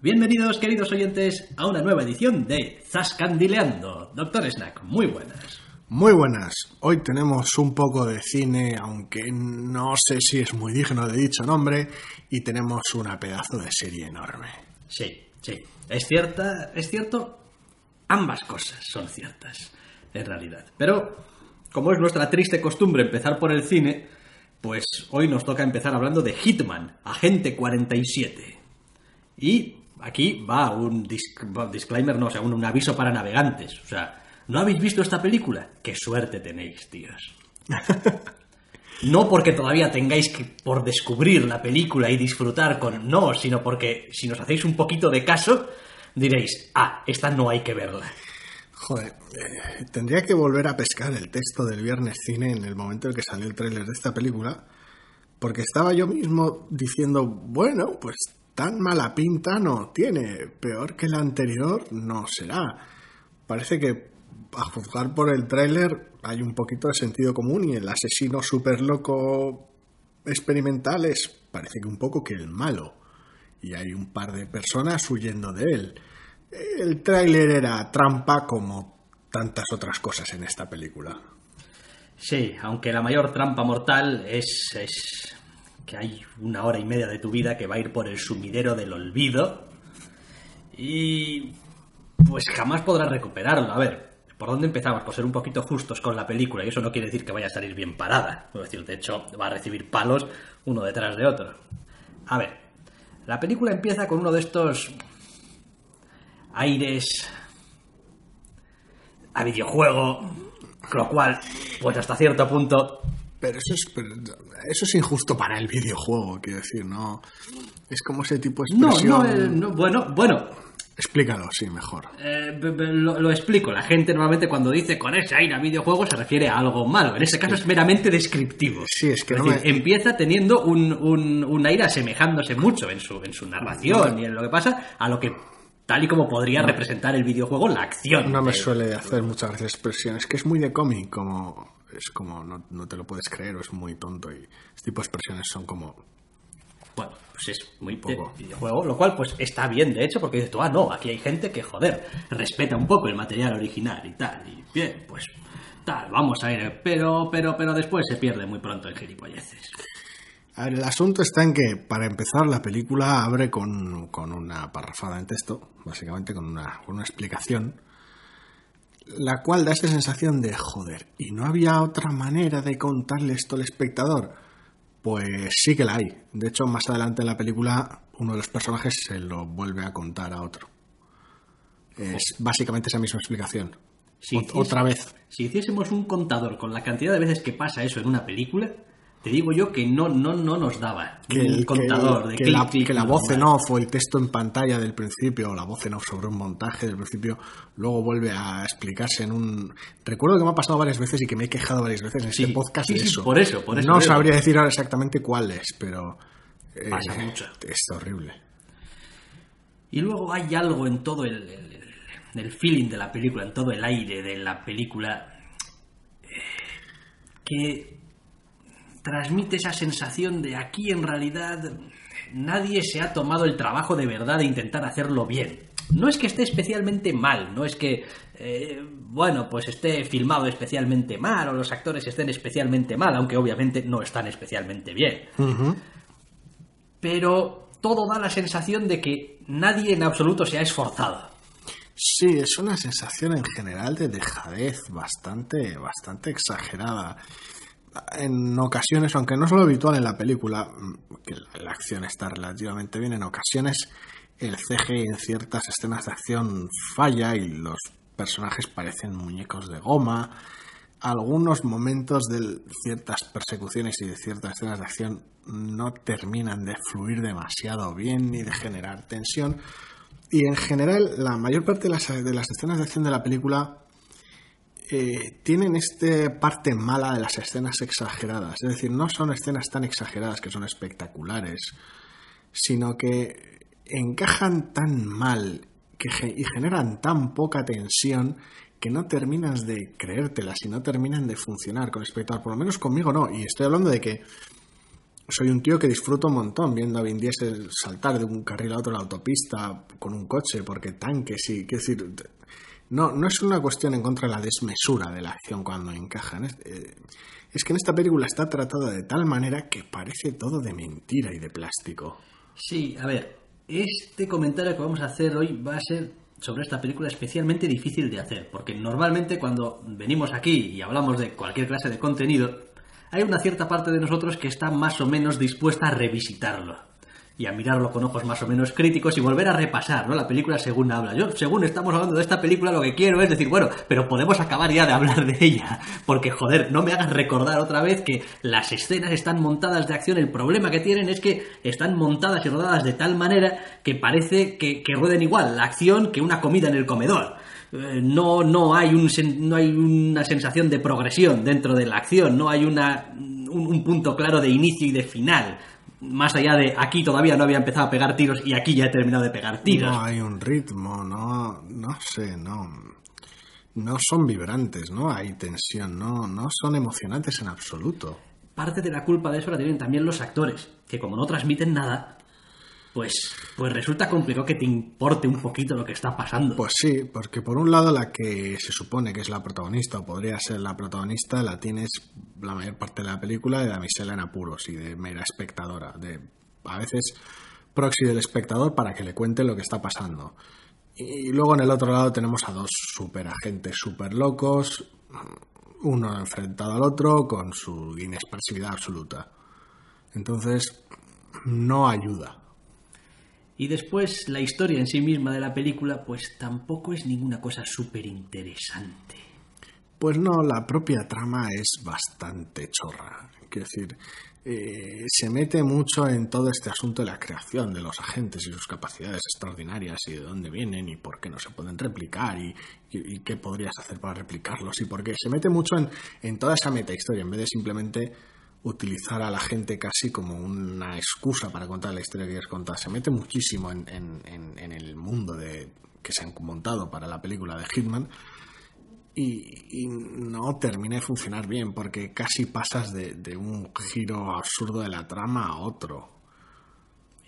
Bienvenidos, queridos oyentes, a una nueva edición de Zascandileando. Doctor Snack, muy buenas. Muy buenas. Hoy tenemos un poco de cine, aunque no sé si es muy digno de dicho nombre, y tenemos una pedazo de serie enorme. Sí, sí. Es cierta, es cierto. Ambas cosas son ciertas, en realidad. Pero, como es nuestra triste costumbre empezar por el cine, pues hoy nos toca empezar hablando de Hitman, Agente 47. Y aquí va un disclaimer, no, o sea, un, un, aviso para navegantes. O sea, ¿no habéis visto esta película? ¡Qué suerte tenéis, tíos! no porque todavía tengáis que por descubrir la película y disfrutar con... No, sino porque si nos hacéis un poquito de caso, diréis, ah, esta no hay que verla. Joder, eh, tendría que volver a pescar el texto del viernes cine en el momento en que salió el tráiler de esta película, porque estaba yo mismo diciendo, bueno, pues tan mala pinta no tiene, peor que la anterior no será. Parece que, a juzgar por el tráiler, hay un poquito de sentido común y el asesino súper loco experimental es, parece que un poco que el malo. Y hay un par de personas huyendo de él. El tráiler era trampa como tantas otras cosas en esta película. Sí, aunque la mayor trampa mortal es, es que hay una hora y media de tu vida que va a ir por el sumidero del olvido y pues jamás podrás recuperarlo. A ver, ¿por dónde empezamos? Por ser un poquito justos con la película y eso no quiere decir que vaya a salir bien parada. Es decir, de hecho, va a recibir palos uno detrás de otro. A ver, la película empieza con uno de estos aires a videojuego, lo cual, pues hasta cierto punto pero eso es, pero eso es injusto para el videojuego, quiero decir, no. Es como ese tipo de expresión. No, no, eh, no bueno, bueno. Explícalo, sí, mejor. Eh, lo, lo, explico. La gente normalmente cuando dice con ese aire a videojuego se refiere a algo malo. En ese caso es meramente descriptivo. Sí, es que es no decir, me... empieza teniendo un, un, un, aire asemejándose mucho en su, en su narración no. y en lo que pasa a lo que tal y como podría representar el videojuego la acción. No me suele hacer muchas veces expresiones, que es muy de cómic, como es como no, no, te lo puedes creer o es muy tonto y este tipo de expresiones son como bueno pues es muy poco. videojuego lo cual pues está bien de hecho porque dices tú ah no aquí hay gente que joder respeta un poco el material original y tal y bien pues tal vamos a ir pero pero pero después se pierde muy pronto en gilipolleces a ver, el asunto está en que, para empezar, la película abre con, con una parrafada en texto, básicamente con una, con una explicación, la cual da esta sensación de joder, ¿y no había otra manera de contarle esto al espectador? Pues sí que la hay. De hecho, más adelante en la película, uno de los personajes se lo vuelve a contar a otro. Es básicamente esa misma explicación. Si Ot otra vez. Si hiciésemos un contador con la cantidad de veces que pasa eso en una película, te digo yo que no, no, no nos daba que el contador que, de que, la, que la voz en off o el texto en pantalla del principio o la voz en off sobre un montaje del principio luego vuelve a explicarse en un recuerdo que me ha pasado varias veces y que me he quejado varias veces en Sí, este podcast sí, de sí, eso. por eso, por eso no sabría decir ahora exactamente cuál es pero eh, Pasa mucho. es horrible. Y luego hay algo en todo el, el, el, feeling de la película, en todo el aire de la película, eh, que transmite esa sensación de aquí en realidad nadie se ha tomado el trabajo de verdad de intentar hacerlo bien. No es que esté especialmente mal, no es que, eh, bueno, pues esté filmado especialmente mal o los actores estén especialmente mal, aunque obviamente no están especialmente bien. uh -huh. Pero todo da la sensación de que nadie en absoluto se ha esforzado. Sí, es una sensación en general de dejadez bastante, bastante exagerada. En ocasiones, aunque no es lo habitual en la película, que la acción está relativamente bien, en ocasiones el CG en ciertas escenas de acción falla y los personajes parecen muñecos de goma. algunos momentos de ciertas persecuciones y de ciertas escenas de acción no terminan de fluir demasiado bien ni de generar tensión. Y en general, la mayor parte de las, de las escenas de acción de la película eh, tienen esta parte mala de las escenas exageradas. Es decir, no son escenas tan exageradas que son espectaculares, sino que encajan tan mal y generan tan poca tensión que no terminas de creértelas y no terminan de funcionar con espectador. Por lo menos conmigo no. Y estoy hablando de que soy un tío que disfruto un montón viendo a Vin Diesel saltar de un carril a otro en la autopista con un coche, porque tanques sí. Quiero decir, no, no es una cuestión en contra de la desmesura de la acción cuando encajan. Es, eh, es que en esta película está tratada de tal manera que parece todo de mentira y de plástico. Sí, a ver, este comentario que vamos a hacer hoy va a ser sobre esta película especialmente difícil de hacer, porque normalmente cuando venimos aquí y hablamos de cualquier clase de contenido, hay una cierta parte de nosotros que está más o menos dispuesta a revisitarlo y a mirarlo con ojos más o menos críticos y volver a repasar, ¿no? La película según habla. Yo, según estamos hablando de esta película, lo que quiero es decir, bueno, pero podemos acabar ya de hablar de ella, porque joder, no me hagas recordar otra vez que las escenas están montadas de acción, el problema que tienen es que están montadas y rodadas de tal manera que parece que, rueden igual la acción que una comida en el comedor eh, no, no, hay un, no hay una sensación de progresión dentro de la acción, no hay una, un, punto claro de inicio y de final más allá de aquí todavía no había empezado a pegar tiros y aquí ya he terminado de pegar tiros. No hay un ritmo, no, no sé, no. No son vibrantes, no hay tensión, no, no son emocionantes en absoluto. Parte de la culpa de eso la tienen también los actores, que como no transmiten nada, pues, pues resulta complicado que te importe un poquito lo que está pasando. Pues sí, porque por un lado la que se supone que es la protagonista o podría ser la protagonista la tienes la mayor parte de la película de damisela en apuros y de mera espectadora, de a veces proxy del espectador para que le cuente lo que está pasando. Y luego en el otro lado tenemos a dos super agentes super locos, uno enfrentado al otro con su inexpresividad absoluta. Entonces, no ayuda. Y después la historia en sí misma de la película pues tampoco es ninguna cosa súper interesante. Pues no, la propia trama es bastante chorra. Quiero decir, eh, se mete mucho en todo este asunto de la creación de los agentes y sus capacidades extraordinarias y de dónde vienen y por qué no se pueden replicar y, qué podrías hacer para replicarlos y por qué. Se mete mucho en, en toda esa metahistoria en vez de simplemente utilizar a la gente casi como una excusa para contar la historia que quieres contar. Se mete muchísimo en, el mundo de, que se han montado para la película de Hitman y, no termina de funcionar bien porque casi pasas de, un giro absurdo de la trama a otro.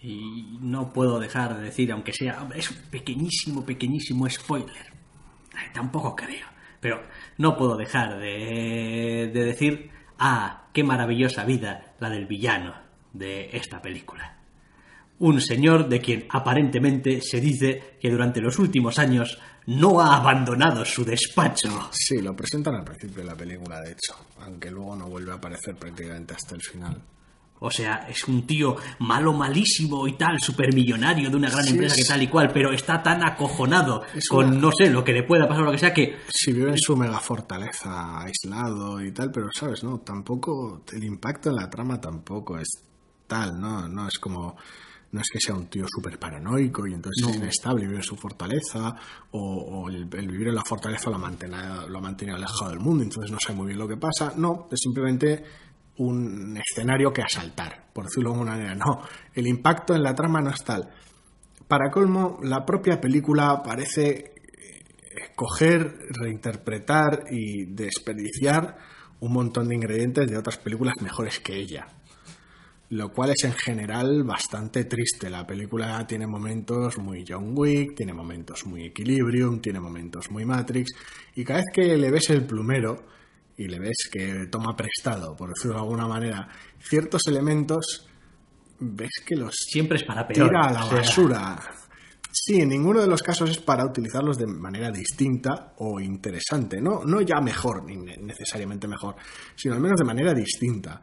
Y no puedo dejar de decir, aunque sea, es un pequeñísimo, pequeñísimo spoiler. Tampoco creo. Pero no puedo dejar de, de decir Ah, qué maravillosa vida la del villano de esta película. Un señor de quien aparentemente se dice que durante los últimos años no ha abandonado su despacho. Sí, lo presentan al principio de la película, de hecho, aunque luego no vuelve a aparecer prácticamente hasta el final. O sea, es un tío malo, malísimo y tal, supermillonario de una gran empresa que tal y cual, pero está tan acojonado con, no sé, lo que le pueda pasar o lo que sea que... Si vive en su mega fortaleza, aislado y tal, pero sabes, no, tampoco, el impacto en la trama tampoco es tal, ¿no? No es como no es que sea un tío súper paranoico y entonces es inestable, vive en su fortaleza, o, el, vivir en la fortaleza lo ha, mantenido, lo ha mantenido alejado del mundo, entonces no sabe muy bien lo que pasa. No, es simplemente un escenario que asaltar, por decirlo de alguna manera. No, el impacto en la trama no es tal. Para colmo, la propia película parece eh, coger, reinterpretar y desperdiciar un montón de ingredientes de otras películas mejores que ella. Lo cual es en general bastante triste. La película tiene momentos muy John Wick, tiene momentos muy Equilibrium, tiene momentos muy Matrix, y cada vez que le ves el plumero, y le ves que toma prestado, por decirlo de alguna manera, ciertos elementos, ves que los siempre es para peor, tira a la basura. Sí, en ninguno de los casos es para utilizarlos de manera distinta o interesante, no, no ya mejor, ni necesariamente mejor, sino al menos de manera distinta.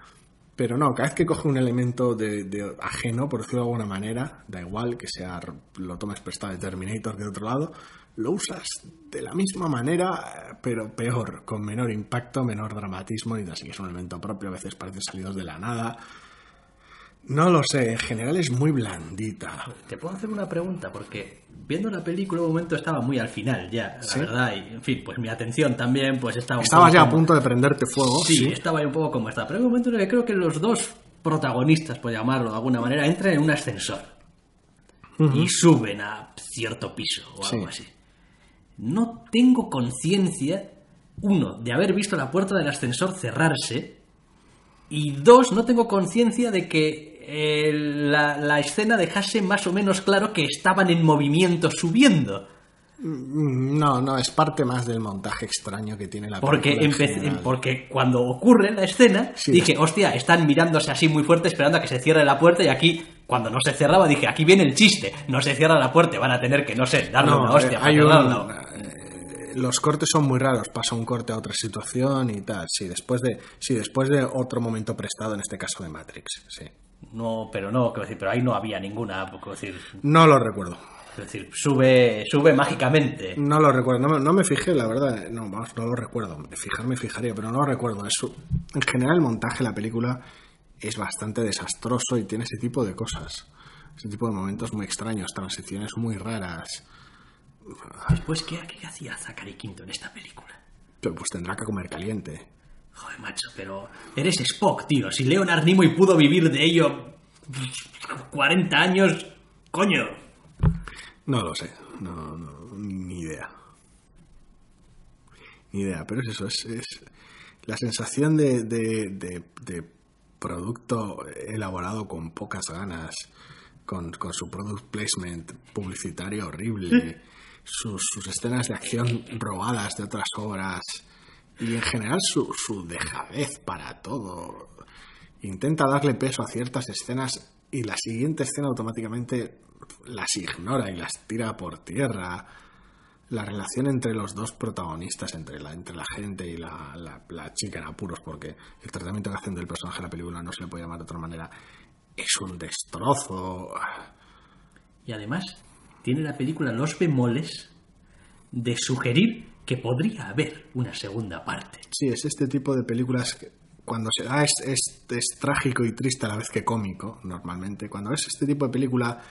Pero no, cada vez que coge un elemento de, de ajeno, por decirlo de alguna manera, da igual que sea lo tomes prestado de Terminator que de otro lado, lo usas de la misma manera, pero peor, con menor impacto, menor dramatismo, y así es un elemento propio, a veces parece salidos de la nada. No lo sé, en general es muy blandita. Te puedo hacer una pregunta, porque viendo la película un momento estaba muy al final ya, la verdad, y en fin, pues mi atención también pues estaba... Estabas ya a punto de prenderte fuego. Sí, estaba ya un poco como estaba, pero hay un momento en el que creo que los dos protagonistas, por llamarlo de alguna manera, entran en un ascensor y suben a cierto piso o algo así. No tengo conciencia, uno, de haber visto la puerta del ascensor cerrarse, y dos, no tengo conciencia de que eh, la, la, escena dejase más o menos claro que estaban en movimiento subiendo. Mm, no, no, es parte más del montaje extraño que tiene la porque película. porque cuando ocurre la escena, dije, hostia, están mirándose así muy fuerte esperando a que se cierre la puerta y aquí, cuando no se cerraba, dije, aquí viene el chiste, no se cierra la puerta, van a tener que, no sé, darle una hostia. Hay un, los cortes son muy raros, pasa un corte a otra situación y tal, sí, después de, sí, después de otro momento prestado, en este caso de Matrix, sí. No, pero no, quiero decir, pero ahí no había ninguna, quiero decir... No lo recuerdo. Es decir, sube, sube mágicamente. No lo recuerdo, no, me fijé, la verdad, no, vamos, no lo recuerdo. Fijarme fijaría, pero no lo recuerdo. Eso, en general el montaje de la película es bastante desastroso y tiene ese tipo de cosas. Ese tipo de momentos muy extraños, transiciones muy raras. Después, ¿qué, qué hacía Zachary Quinto en esta película? Pues tendrá que comer caliente. Joder, macho, pero eres Spock, tío. Si Leonard Nimoy pudo vivir de ello 40 años, coño. No lo sé, no, ni idea. Ni idea, pero es eso, es, la sensación de, de, producto elaborado con pocas ganas, con, su product placement publicitario horrible, sus, sus escenas de acción robadas de otras obras y en general su, su dejadez para todo. Intenta darle peso a ciertas escenas y la siguiente escena automáticamente las ignora y las tira por tierra. La relación entre los dos protagonistas, entre la, entre la gente y la, la, chica en apuros, porque el tratamiento que hacen del personaje en la película no se le puede llamar de otra manera, es un destrozo. Y además, tiene la película los bemoles de sugerir que podría haber una segunda parte. Sí, es este tipo de películas que cuando se da es, es, trágico y triste a la vez que cómico, normalmente. Cuando es este tipo de película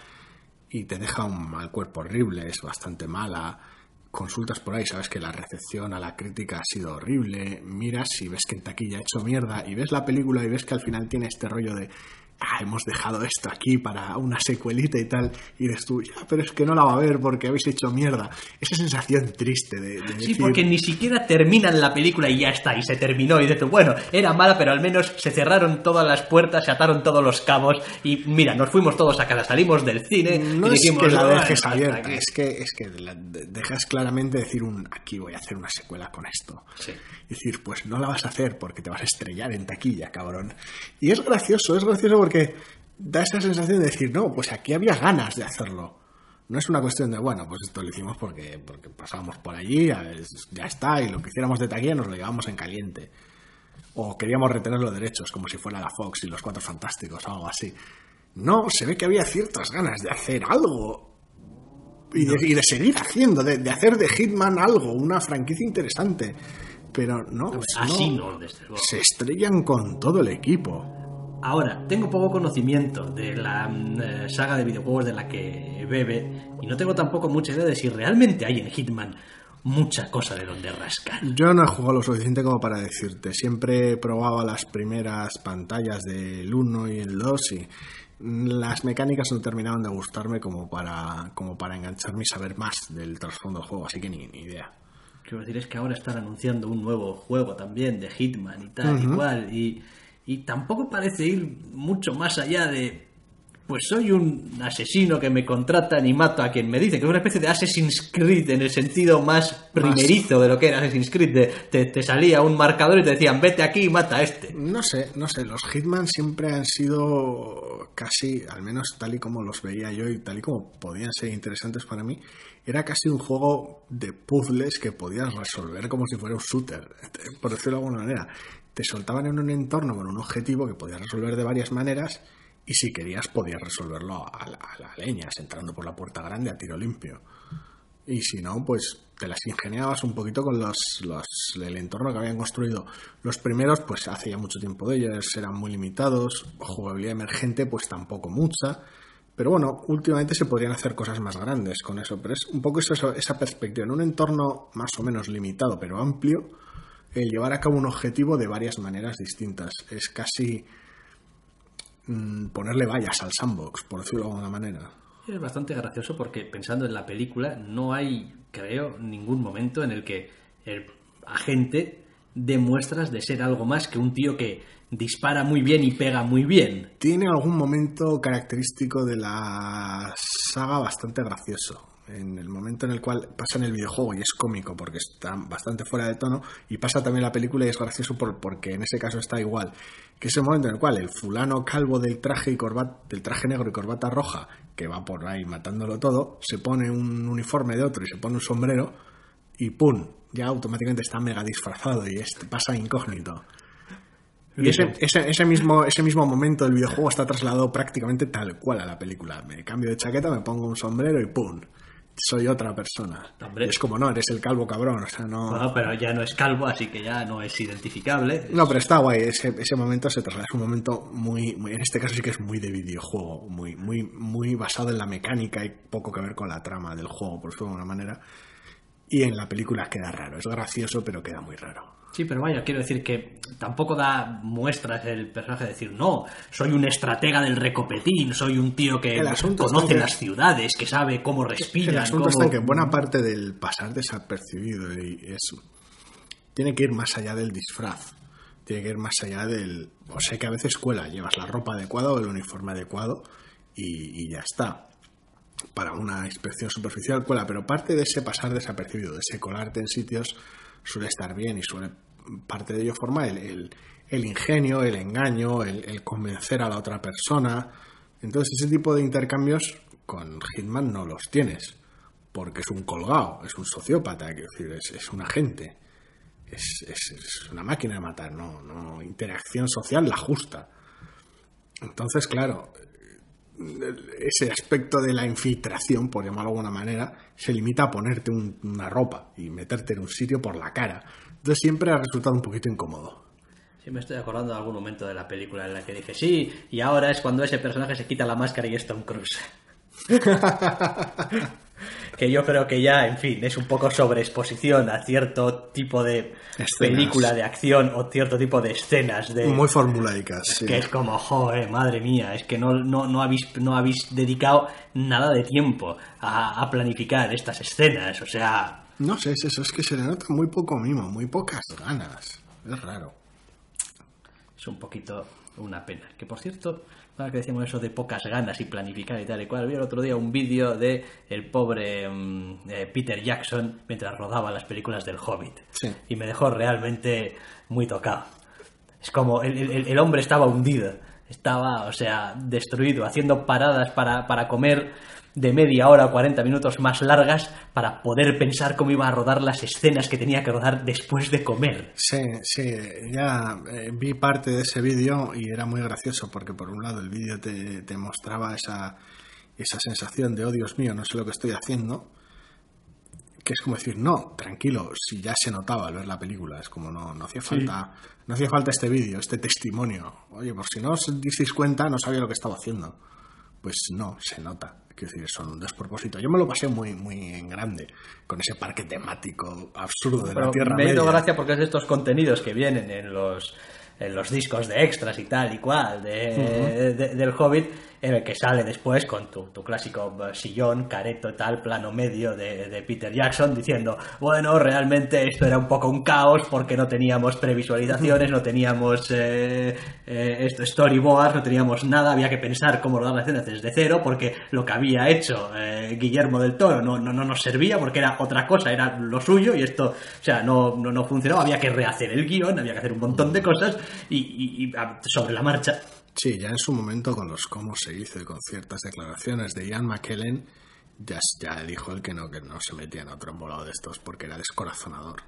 y te deja un mal cuerpo horrible, es bastante mala, consultas por ahí, sabes que la recepción a la crítica ha sido horrible, miras y ves que en taquilla ha hecho mierda, y ves la película y ves que al final tiene este rollo de ah, hemos dejado esto aquí para una secuelita y tal, y eres tú, ya, pero es que no la va a ver porque habéis hecho mierda. Esa sensación triste de, Sí, porque ni siquiera terminan la película y ya está, y se terminó, y dices, bueno, era mala, pero al menos se cerraron todas las puertas, se ataron todos los cabos, y mira, nos fuimos todos a casa, salimos del cine, no y es que la dejes abierta, es que, es que dejas claramente decir un, aquí voy a hacer una secuela con esto. Sí. Y decir, pues no la vas a hacer porque te vas a estrellar en taquilla, cabrón. Y es gracioso, es gracioso porque da esa sensación de decir, no, pues aquí había ganas de hacerlo. No es una cuestión de, bueno, pues esto lo hicimos porque, porque pasábamos por allí, ya está, y lo que hiciéramos de taquilla nos lo llevamos en caliente. O queríamos retener los derechos, como si fuera la Fox y los Cuatro Fantásticos o algo así. No, se ve que había ciertas ganas de hacer algo. Y de, seguir haciendo, de, de, hacer de Hitman algo, una franquicia interesante. Pero no, así no, se estrellan con todo el equipo. Ahora, tengo poco conocimiento de la mm, eh, saga de videojuegos de la que bebe y no tengo tampoco mucha idea de si realmente hay en Hitman mucha cosa de donde rascar. Yo no he jugado lo suficiente como para decirte. Siempre he probado las primeras pantallas del 1 y el 2 y las mecánicas no terminaron de gustarme como para, como para engancharme y saber más del trasfondo del juego, así que ni, ni idea. Quiero decir, es que ahora están anunciando un nuevo juego también de Hitman y tal, igual, y, y tampoco parece ir mucho más allá de pues soy un asesino que me contratan y mato a quien me dice, que es una especie de Assassin's Creed en el sentido más primerizo de lo que era Assassin's Creed. te, te, salía un marcador y te decían, vete aquí y mata a este. No sé, no sé, los Hitman siempre han sido casi, al menos tal y como los veía yo y tal y como podían ser interesantes para mí, era casi un juego de puzzles que podías resolver como si fuera un shooter, por decirlo de alguna manera. Te soltaban en un entorno con un objetivo que podías resolver de varias maneras y si querías podías resolverlo a la, leña, entrando por la puerta grande a tiro limpio. Y si no, pues te las ingeniabas un poquito con los, el entorno que habían construido. Los primeros, pues hace ya mucho tiempo de ellos, eran muy limitados, jugabilidad emergente, pues tampoco mucha. Pero bueno, últimamente se podrían hacer cosas más grandes con eso. Pero es un poco esa perspectiva. En un entorno más o menos limitado, pero amplio, el llevar a cabo un objetivo de varias maneras distintas. Es casi mmm, ponerle vallas al sandbox, por decirlo de alguna manera. Es bastante gracioso porque pensando en la película no hay, creo, ningún momento en el que el agente dé muestras de ser algo más que un tío que dispara muy bien y pega muy bien. Tiene algún momento característico de la saga bastante gracioso. En el momento en el cual pasa en el videojuego y es cómico porque está bastante fuera de tono y pasa también la película y es gracioso por, porque en ese caso está igual. Que es el momento en el cual el fulano calvo del traje y corbata, del traje negro y corbata roja que va por ahí matándolo todo, se pone un uniforme de otro y se pone un sombrero y ¡pum! Ya automáticamente está mega disfrazado y es, pasa incógnito. Y ese, ese, ese, mismo, ese mismo momento del videojuego está trasladado prácticamente tal cual a la película. Me cambio de chaqueta, me pongo un sombrero y ¡pum! Soy otra persona. Hombre. Es como, no, eres el calvo cabrón. O sea, no... Bueno, pero ya no es calvo, así que ya no es identificable. No, pero está guay. Ese, ese momento se traslada. Es un momento muy, muy, En este caso sí que es muy de videojuego. Muy, muy, muy basado en la mecánica y poco que ver con la trama del juego, por decirlo de alguna manera. Y en la película queda raro. Es gracioso, pero queda muy raro. Sí, pero vaya, quiero decir que tampoco da muestras el personaje de decir, no, soy un estratega del recopetín, soy un tío que conoce que, las ciudades, que sabe cómo respiran. El asunto cómo... está en que buena parte del pasar desapercibido y eso tiene que ir más allá del disfraz. Tiene que ir más allá del. O sea que a veces cuela, llevas la ropa adecuada o el uniforme adecuado y, y ya está para una inspección superficial cuela, pero parte de ese pasar desapercibido, de ese colarte en sitios, suele estar bien y suele parte de ello forma el, el, el ingenio, el engaño, el, convencer a la otra persona. Entonces ese tipo de intercambios con Hitman no los tienes, porque es un colgado, es un sociópata, es, es un agente, es, es, es, una máquina de matar, no, no interacción social la justa. Entonces, claro, ese aspecto de la infiltración, por llamarlo de alguna manera, se limita a ponerte un, una ropa y meterte en un sitio por la cara. Entonces siempre ha resultado un poquito incómodo. Sí, me estoy acordando de algún momento de la película en la que dije, sí, y ahora es cuando ese personaje se quita la máscara y es Tom Cruise. que yo creo que ya, en fin, es un poco sobreexposición a cierto tipo de escenas. película de acción o cierto tipo de escenas de muy formulaicas sí. que es como joder madre mía es que no, no, no, habéis, no habéis dedicado nada de tiempo a, a planificar estas escenas o sea no sé es eso es que se le nota muy poco mimo muy pocas ganas. Es raro. Es un poquito una pena. Que por cierto ahora que decimos eso de pocas ganas y planificar y tal y cual, vi el otro día un vídeo de el pobre um, eh, Peter Jackson mientras rodaba las películas del Hobbit. Sí. y me dejó realmente muy tocado. Es como el, el, el, hombre estaba hundido, estaba, o sea, destruido, haciendo paradas para, para comer de media hora o 40 minutos más largas para poder pensar cómo iba a rodar las escenas que tenía que rodar después de comer. Sí, sí, ya eh, vi parte de ese vídeo y era muy gracioso porque por un lado el vídeo te, te, mostraba esa, esa sensación de, oh Dios mío, no sé lo que estoy haciendo, que es como decir, no, tranquilo, si ya se notaba al ver la película, es como no, no hacía falta, sí. no hacía falta este vídeo, este testimonio. Oye, por si no os disteis cuenta, no sabía lo que estaba haciendo. Pues no, se nota. Quiero decir, son un despropósito. Yo me lo pasé muy, muy en grande con ese parque temático absurdo de Pero la Tierra me Media. Me gracia porque es de estos contenidos que vienen en los, en los discos de extras y tal y cual de, uh -huh. de, del Hobbit el que sale después con tu, tu clásico eh, sillón, careto tal, plano medio de, de Peter Jackson, diciendo, bueno, realmente esto era un poco un caos porque no teníamos previsualizaciones, no teníamos eh, eh, storyboards, no teníamos nada, había que pensar cómo rodar la escena desde cero porque lo que había hecho eh, Guillermo del Toro no, no, no nos servía porque era otra cosa, era lo suyo y esto, o sea, no, no, no funcionaba, había que rehacer el guion, había que hacer un montón de cosas y, y- y, sobre la marcha. Sí, ya en su momento con los cómo se hizo y con ciertas declaraciones de Ian McKellen, ya, ya dijo él que no, que no se metía en otro embolado de estos porque era descorazonador.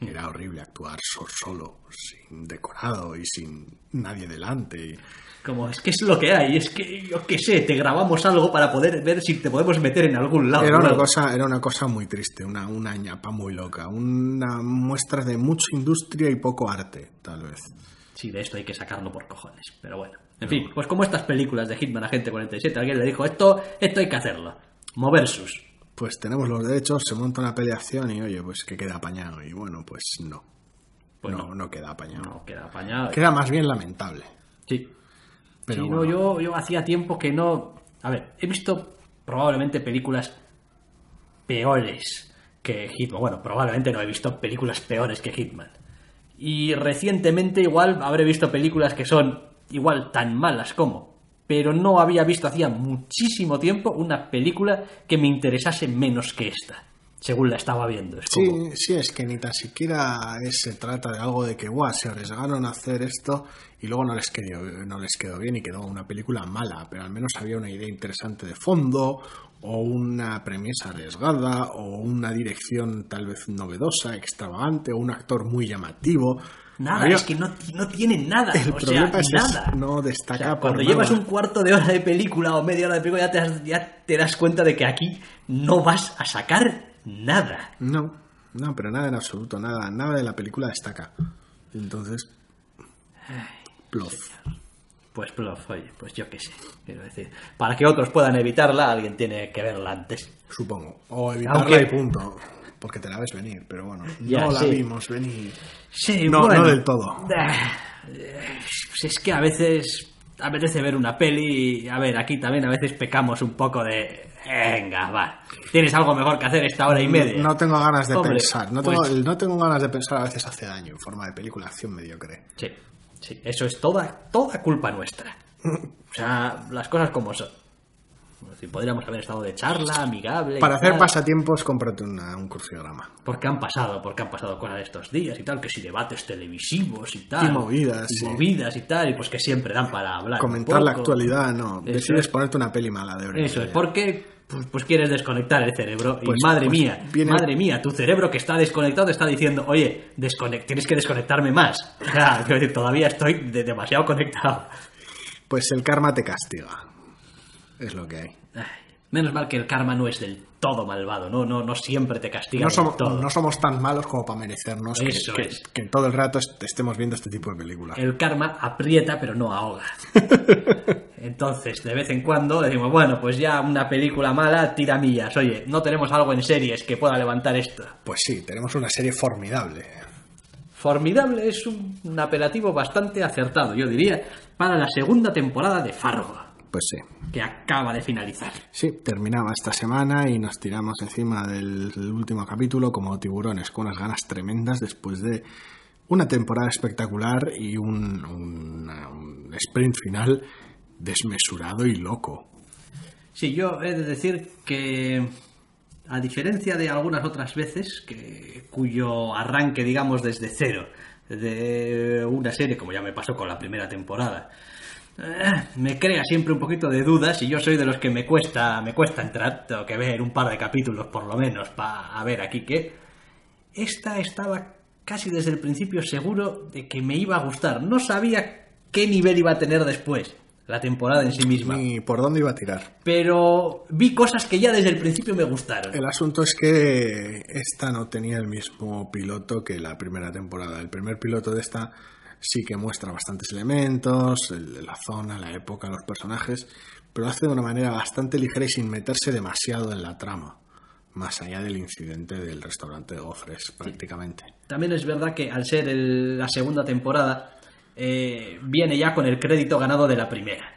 Era horrible actuar so- solo, sin decorado y sin nadie delante. y- Como es que es lo que hay, es que yo qué sé, te grabamos algo para poder ver si te podemos meter en algún lado. Era una cosa, era una cosa muy triste, una, una ñapa muy loca, una muestra de mucha industria y poco arte, tal vez. Sí, de esto hay que sacarlo por cojones, pero bueno. En fin, pues como estas películas de Hitman Agente 47, alguien le dijo, esto, esto hay que hacerlo. Moversus. Pues tenemos los derechos, se monta una peleación y oye, pues que queda apañado. Y bueno, pues no. Pues no, no. no queda apañado. No, queda apañado. Queda más bien lamentable. Sí. Pero Sí, no, bueno. yo, yo hacía tiempo que no... A ver, he visto probablemente películas peores que Hitman. Bueno, probablemente no he visto películas peores que Hitman. Y recientemente igual habré visto películas que son igual tan malas como. Pero no había visto hacía muchísimo tiempo una película que me interesase menos que esta. Según la estaba viendo. Es como- Sí, sí, es que ni tan siquiera es- se trata de algo de que, guau, se arriesgaron a hacer esto y luego no les, quedó, no les quedó bien y quedó una película mala, pero al menos había una idea interesante de fondo o una premisa arriesgada o una dirección tal vez novedosa, extravagante o un actor muy llamativo. Nada, Había- es que no, no tiene nada. El o problema sea, es nada. no O destaca por cuando nada. llevas un cuarto de hora de película o media hora de película ya te, has- ya te das cuenta de que aquí no vas a sacar nada. No, no, pero nada en absoluto, nada, nada de la película destaca. Entonces, plof. Pues, bluff, oye, pues yo qué sé. Quiero decir, para que otros puedan evitarla, alguien tiene que verla antes. Supongo. O evitarla Aunque- y punto. Porque te la ves venir, pero bueno, Ya, no la sí. vimos venir. Sí, No, bueno. no del todo. Eh, pues es que a veces apetece ver una peli y, a ver, aquí también a veces pecamos un poco de... Venga, va. Tienes algo mejor que hacer esta hora y media. No tengo ganas de Hombre, pensar. No, pues- tengo, no tengo ganas de pensar a veces hace daño en forma de película acción mediocre. Sí, sí, eso es toda, toda culpa nuestra. O sea, las cosas como son. Decir, podríamos haber estado de charla, amigable. Para hacer tal, pasatiempos, cómprate una- un crucigrama. Porque han pasado, porque han pasado cosas estos días y tal, que si debates televisivos y tal. Y movidas, Y sí. movidas y tal, y pues que siempre dan para hablar. Comentar la actualidad, no. Eso Decides es. ponerte una peli mala de verdad. Eso es, porque pues, pues quieres desconectar el cerebro. Pues- y madre pues mía, viene- madre mía, tu cerebro que está desconectado está diciendo, oye, desconect tienes que desconectarme más. Decir, todavía estoy de- demasiado conectado. Pues el karma te castiga. Es lo que hay. Ay, menos mal que el karma no es del todo malvado, no, no, no siempre te castiga No somos, todo. no somos tan malos como para merecernos que, es. que todo el rato est- estemos viendo este tipo de películas. El karma aprieta pero no ahoga. Entonces, de vez en cuando decimos, bueno, pues ya una película mala tira millas. Oye, no tenemos algo en series que pueda levantar esto. Pues sí, tenemos una serie formidable. Formidable es un, un apelativo bastante acertado, yo diría, para la segunda temporada de Fargo, Pues sí. que acaba de finalizar. Sí, terminaba esta semana y nos tiramos encima del, último capítulo como tiburones, con unas ganas tremendas después de una temporada espectacular y un sprint final desmesurado y loco. Sí, yo he de decir que, a diferencia de algunas otras veces, que, cuyo arranque, digamos, desde cero, de una serie, como ya me pasó con la primera temporada, eh, me crea siempre un poquito de dudas y yo soy de los que me cuesta, me cuesta entrar, tengo que ver un par de capítulos por lo menos para ver aquí qué. Esta estaba casi desde el principio seguro de que me iba a gustar. No sabía qué nivel iba a tener después la temporada en sí misma. Ni por dónde iba a tirar. Pero vi cosas que ya desde el principio me gustaron. El asunto es que esta no tenía el mismo piloto que la primera temporada. El primer piloto de esta sí que muestra bastantes elementos, el- la zona, la época, los personajes, pero lo hace de una manera bastante ligera y sin meterse demasiado en la trama, más allá del incidente del restaurante de gofres, prácticamente. También es verdad que al ser el- la segunda temporada, eh, viene ya con el crédito ganado de la primera.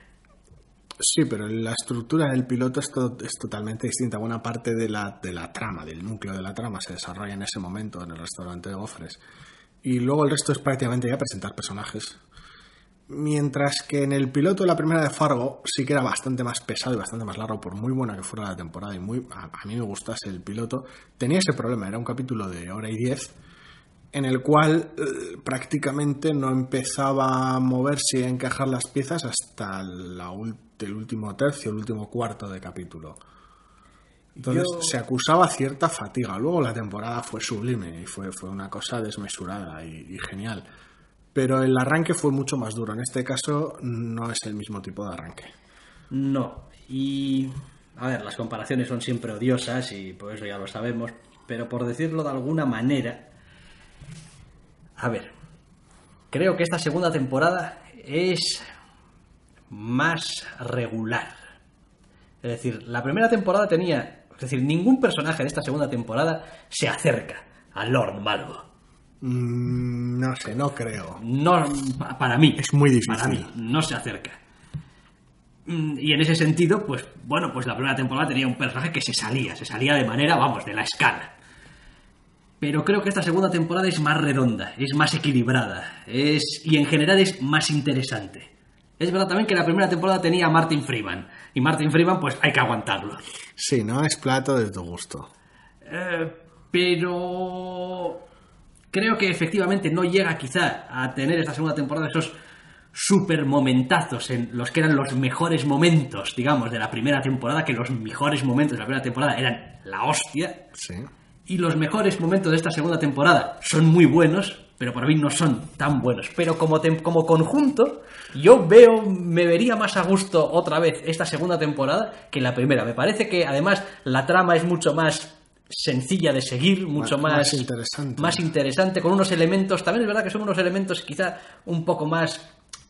Sí, pero la estructura del piloto es, to- es totalmente distinta. Buena parte de la, de la trama, del núcleo de la trama, se desarrolla en ese momento en el restaurante de Gofres. Y luego el resto es prácticamente ya presentar personajes. Mientras que en el piloto de la primera de Fargo sí que era bastante más pesado y bastante más largo, por muy buena que fuera la temporada y muy a, a mí me gustase el piloto, tenía ese problema, era un capítulo de hora y diez en el cual eh, prácticamente no empezaba a moverse y a encajar las piezas hasta la el último tercio, el último cuarto de capítulo. Entonces Yo- se acusaba cierta fatiga. Luego la temporada fue sublime y fue, fue una cosa desmesurada y, y genial. Pero el arranque fue mucho más duro. En este caso no es el mismo tipo de arranque. No. Y. A ver, las comparaciones son siempre odiosas y por eso ya lo sabemos. Pero por decirlo de alguna manera. A ver. Creo que esta segunda temporada es más regular. Es decir, la primera temporada tenía. Es decir, ningún personaje de esta segunda temporada se acerca a Lord Malvo. Mm, no sé, no creo. No, pa- para mí. Es muy difícil. Para mí, no se acerca. Mm, Y en ese sentido, pues bueno, pues la primera temporada tenía un personaje que se salía, se salía de manera, vamos, de la escala. Pero creo que esta segunda temporada es más redonda, es más equilibrada, es y en general es más interesante. Es verdad también que la primera temporada tenía a Martin Freeman. Y Martin Freeman, pues hay que aguantarlo. Sí, no es plato de tu gusto. Eh, pero creo que efectivamente no llega quizá a tener esta segunda temporada esos super momentazos en los que eran los mejores momentos, digamos, de la primera temporada, que los mejores momentos de la primera temporada eran la hostia, Sí. Y los mejores momentos de esta segunda temporada son muy buenos, pero para mí no son tan buenos. Pero como, como conjunto, yo veo, me vería más a gusto otra vez esta segunda temporada que la primera. Me parece que además la trama es mucho más sencilla de seguir, mucho Más- más, más interesante. más interesante, con unos elementos, también es verdad que son unos elementos quizá un poco más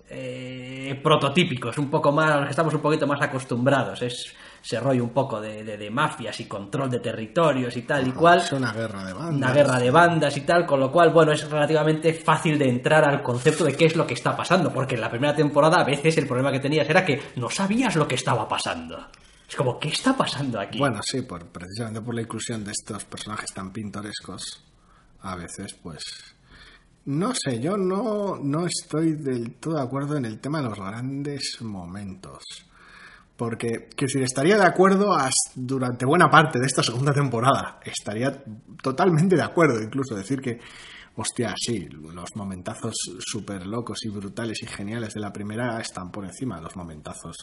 eh, prototípicos, un poco más, a los que estamos un poquito más acostumbrados. Es ese rollo un poco de, de- de mafias y control de territorios y tal y cual. Es una guerra de bandas. Una guerra de bandas y tal, con lo cual, bueno, es relativamente fácil de entrar al concepto de qué es lo que está pasando, porque en la primera temporada a veces el problema que tenías era que no sabías lo que estaba pasando. Es como, ¿qué está pasando aquí? Bueno, sí, por, precisamente por la inclusión de estos personajes tan pintorescos, a veces, pues... No sé, yo no, no estoy del todo de acuerdo en el tema de los grandes momentos. Porque, que si estaría de acuerdo durante buena parte de esta segunda temporada. Estaría totalmente de acuerdo, incluso decir que, hostia, sí, los momentazos súper locos y brutales y geniales de la primera están por encima de los momentazos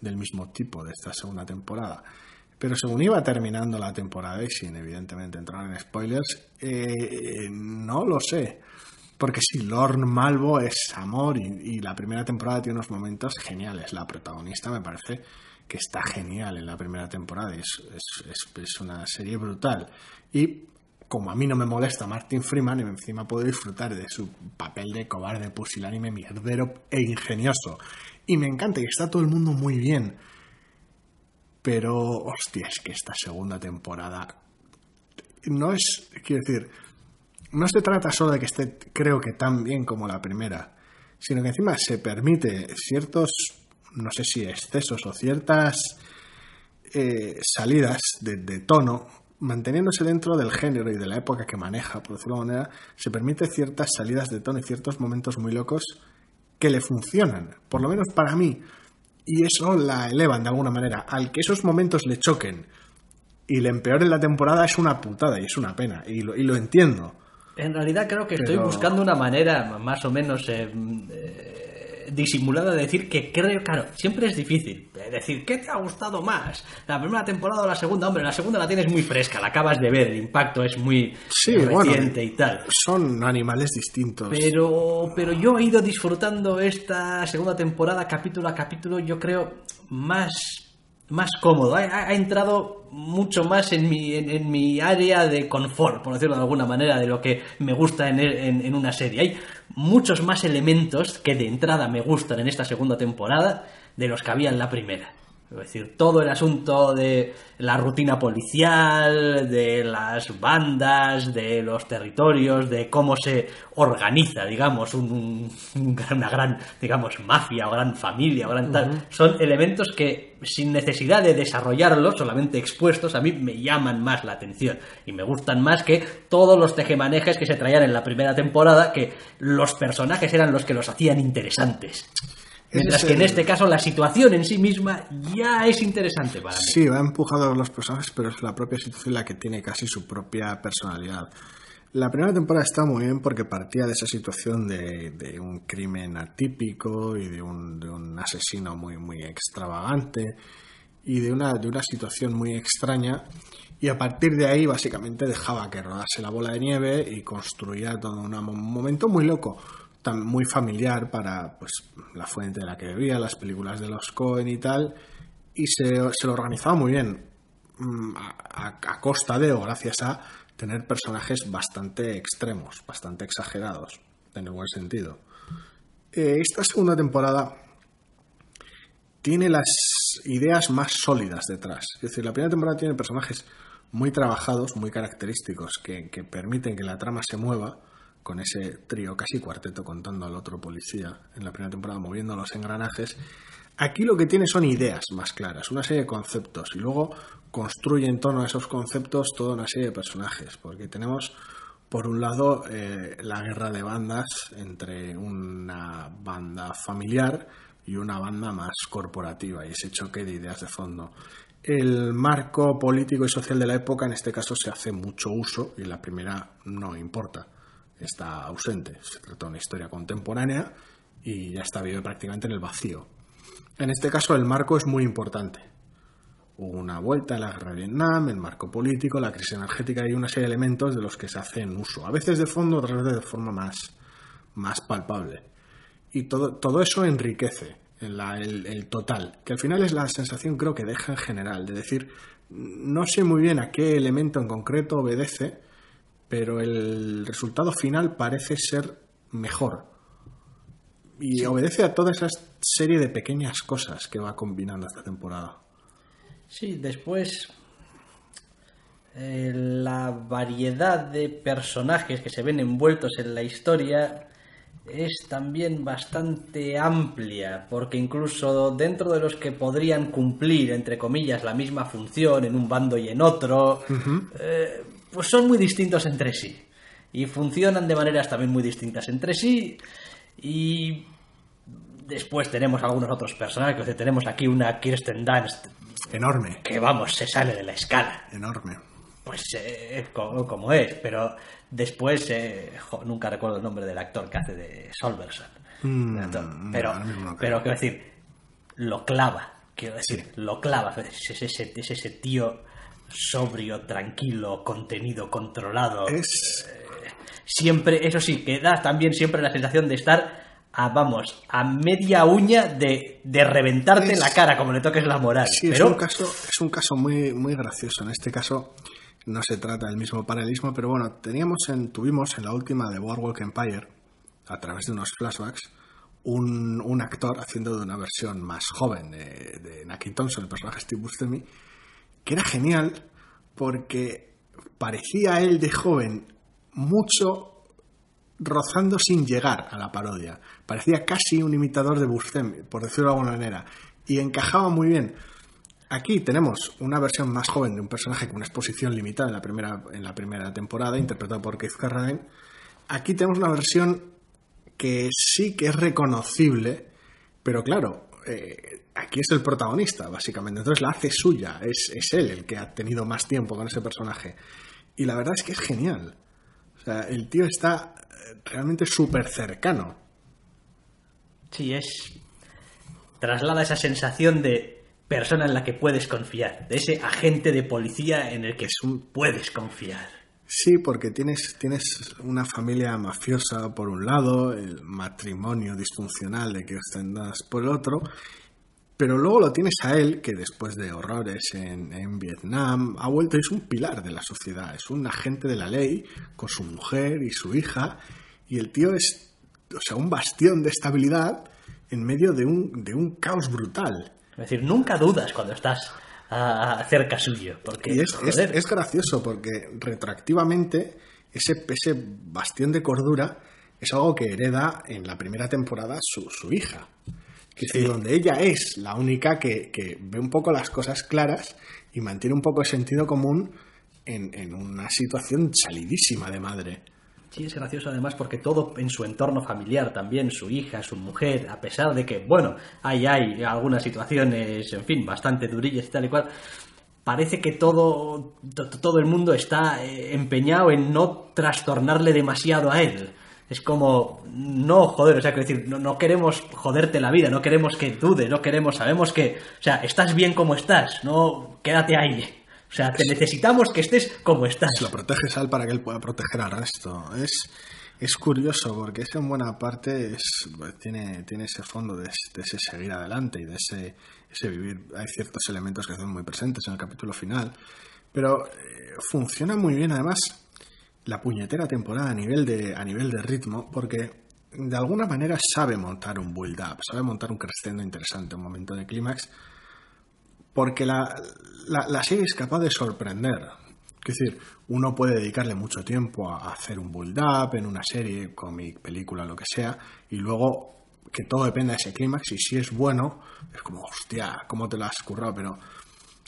del mismo tipo de esta segunda temporada. Pero según iba terminando la temporada, y sin evidentemente entrar en spoilers, eh, no lo sé. Porque sí, Lord Malvo es amor y, y la primera temporada tiene unos momentos geniales. La protagonista me parece que está genial en la primera temporada y es, es- es- es una serie brutal. Y como a mí no me molesta Martin Freeman, encima puedo disfrutar de su papel de cobarde, pusilánime, mierdero e ingenioso. Y me encanta y está todo el mundo muy bien. Pero, hostia, es que esta segunda temporada no es, quiero decir, no se trata solo de que esté, creo que tan bien como la primera, sino que encima se permite ciertos, no sé si excesos o ciertas eh, salidas de, de tono, manteniéndose dentro del género y de la época que maneja, por decirlo de alguna manera, se permite ciertas salidas de tono y ciertos momentos muy locos que le funcionan, por lo menos para mí, y eso la elevan de alguna manera. Al que esos momentos le choquen y le empeoren la temporada es una putada y es una pena, y lo, y lo entiendo. En realidad creo que estoy buscando una manera más o menos eh, eh, disimulada de decir que creo, claro, siempre es difícil eh, decir qué te ha gustado más, la primera temporada o la segunda, hombre, la segunda la tienes muy fresca, la acabas de ver, el impacto es muy Sí, reciente bueno, y tal. Son animales distintos. Pero, pero yo he ido disfrutando esta segunda temporada capítulo a capítulo, yo creo, más, más cómodo. Ha, entrado mucho más en mi, en, en mi área de confort, por decirlo de alguna manera, de lo que me gusta en, en- en una serie. Hay muchos más elementos que de entrada me gustan en esta segunda temporada de los que había en la primera. Es decir, todo el asunto de la rutina policial, de las bandas, de los territorios, de cómo se organiza, digamos, un- un- una gran, digamos, mafia o gran familia o gran tal, son elementos que sin necesidad de desarrollarlos, solamente expuestos, a mí me llaman más la atención. Y me gustan más que todos los tejemanejes que se traían en la primera temporada, que los personajes eran los que los hacían interesantes. Mientras es que en este caso la situación en sí misma ya es interesante para mí. Sí, va empujado a los personajes, pero es la propia situación la que tiene casi su propia personalidad. La primera temporada está muy bien porque partía de esa situación de, de un crimen atípico y de un, de un asesino muy, muy extravagante y de una, de una situación muy extraña. Y a partir de ahí, básicamente, dejaba que rodase la bola de nieve y construía todo un momento muy loco, muy familiar para pues, la fuente de la que bebía, las películas de los Cohen y tal. Y se, se lo organizaba muy bien, mm, a, costa de o gracias a tener personajes bastante extremos, bastante exagerados, en el buen sentido. Eh, esta segunda temporada tiene las ideas más sólidas detrás. Es decir, la primera temporada tiene personajes muy trabajados, muy característicos, que permiten que la trama se mueva con ese trío, casi cuarteto, contando al otro policía en la primera temporada, moviendo los engranajes. Aquí lo que tiene son ideas más claras, una serie de conceptos, y luego construye en torno a esos conceptos toda una serie de personajes, porque tenemos, por un lado, eh, la guerra de bandas entre una banda familiar y una banda más corporativa, y ese choque de ideas de fondo. El marco político y social de la época, en este caso, se hace mucho uso, y la primera no importa, está ausente. Se trata de una historia contemporánea y ya está vive prácticamente en el vacío. En este caso, el marco es muy importante. Hubo una vuelta a la guerra de Vietnam, el marco político, la crisis energética y una serie de elementos de los que se hacen uso. A veces de fondo, otras veces de forma más, más palpable. Y todo, todo eso enriquece el, el total, que al final es la sensación creo que deja en general, de decir, no sé muy bien a qué elemento en concreto obedece, pero el resultado final parece ser mejor. Y obedece a toda esa serie de pequeñas cosas que va combinando esta temporada. Sí, después eh, la variedad de personajes que se ven envueltos en la historia es también bastante amplia, porque incluso dentro de los que podrían cumplir, entre comillas, la misma función en un bando y en otro, eh, pues son muy distintos entre sí. Y funcionan de maneras también muy distintas entre sí. Y después tenemos algunos otros personajes. que Tenemos aquí una Kirsten Dunst Enorme, que, vamos, se sale de la escala enorme. pues eh, como, como es, pero después eh, jo, nunca recuerdo el nombre del actor que hace de Solverson. Mm, actor. pero, no pero quiero decir, lo clava, quiero decir, lo clava. Es ese, ese- es ese tío sobrio, tranquilo, contenido, controlado. Es, Siempre, eso sí, que da también siempre la sensación de estar a, vamos, a media uña de, de reventarte Es- la cara como le toques la moral. sí, es un caso, es un caso muy, muy gracioso. En este caso no se trata del mismo paralelismo, pero bueno, teníamos en, tuvimos en la última de Boardwalk Empire, a través de unos flashbacks, un, un actor haciendo de una versión más joven de, de Naki Thompson, el personaje Steve Buscemi, que era genial porque parecía él de joven mucho rozando sin llegar a la parodia. Parecía casi un imitador de Buscemi, por decirlo de alguna manera, y encajaba muy bien. Aquí tenemos una versión más joven de un personaje con una exposición limitada en la primera, en la primera temporada, interpretado por Keith Carradine. Aquí tenemos una versión que sí que es reconocible, pero claro, eh, aquí es el protagonista, básicamente. Entonces la hace suya, es, es él el que ha tenido más tiempo con ese personaje. Y la verdad es que es genial. O sea, el tío está eh, realmente súper cercano. Sí, es. Traslada esa sensación de persona en la que puedes confiar, de ese agente de policía en el que puedes confiar. Sí, porque tienes, tienes una familia mafiosa por un lado, el matrimonio disfuncional de Kirsten Dunst por el otro, pero luego lo tienes a él, que después de horrores en, en Vietnam, ha vuelto y es un pilar de la sociedad, es un agente de la ley con su mujer y su hija, y el tío es, o sea, un bastión de estabilidad en medio de un, de un caos brutal. Es decir, nunca dudas cuando estás ah, cerca suyo. Porque, Y es, es gracioso porque retroactivamente ese, ese bastión de cordura es algo que hereda en la primera temporada su, su hija. Que es decir, donde ella es la única que, que ve un poco las cosas claras y mantiene un poco el sentido común en, en una situación salidísima de madre. Sí, es gracioso además porque todo en su entorno familiar, también su hija, su mujer, a pesar de que, bueno, hay, hay algunas situaciones, en fin, bastante durillas y tal y cual, parece que todo, to- todo el mundo está eh, empeñado en no trastornarle demasiado a él. Es como, no joder, o sea, quiero decir, no, no queremos joderte la vida, no queremos que dude, no queremos, sabemos que, o sea, estás bien como estás, no, quédate ahí. O sea, te necesitamos que estés como estás. Lo protege Sal para que él pueda proteger al resto. Es, es curioso porque es en buena parte es, tiene, tiene ese fondo de, de ese seguir adelante y de ese, ese vivir. Hay ciertos elementos que son muy presentes en el capítulo final, pero eh, funciona muy bien además la puñetera temporada a nivel de, a nivel de ritmo porque de alguna manera sabe montar un build up, sabe montar un crescendo interesante, un momento de clímax porque la, la, la serie es capaz de sorprender. Es decir, uno puede dedicarle mucho tiempo a hacer un build-up en una serie, cómic, película, lo que sea, y luego que todo dependa de ese clímax, y si es bueno, es como, hostia, ¿cómo te lo has currado? Pero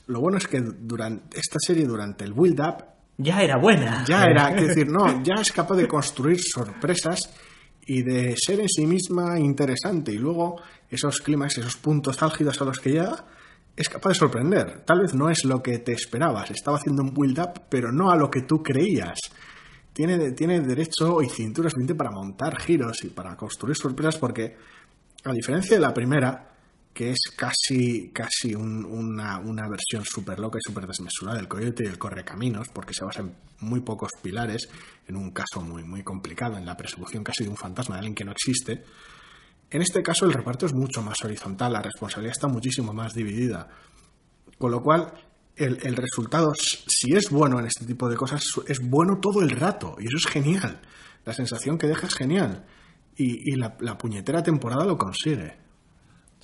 lo bueno es que durante esta serie, durante el build-up, Ya era buena. ya era, es decir, no, ya es capaz de construir sorpresas y de ser en sí misma interesante. Y luego esos clímax, esos puntos álgidos a los que llega, es capaz de sorprender. Tal vez no es lo que te esperabas. Estaba haciendo un build-up, pero no a lo que tú creías. Tiene, tiene derecho y cintura suficiente para montar giros y para construir sorpresas porque, a diferencia de la primera, que es casi, casi un- una, una versión súper loca y súper desmesurada del coyote y el correcaminos, porque se basa en muy pocos pilares, en un caso muy, muy complicado, en la persecución casi de un fantasma de alguien que no existe. En este caso el reparto es mucho más horizontal, la responsabilidad está muchísimo más dividida. Con lo cual, el, el resultado, si es bueno en este tipo de cosas, es bueno todo el rato. Y eso es genial. La sensación que deja es genial. Y, y la, la puñetera temporada lo consigue.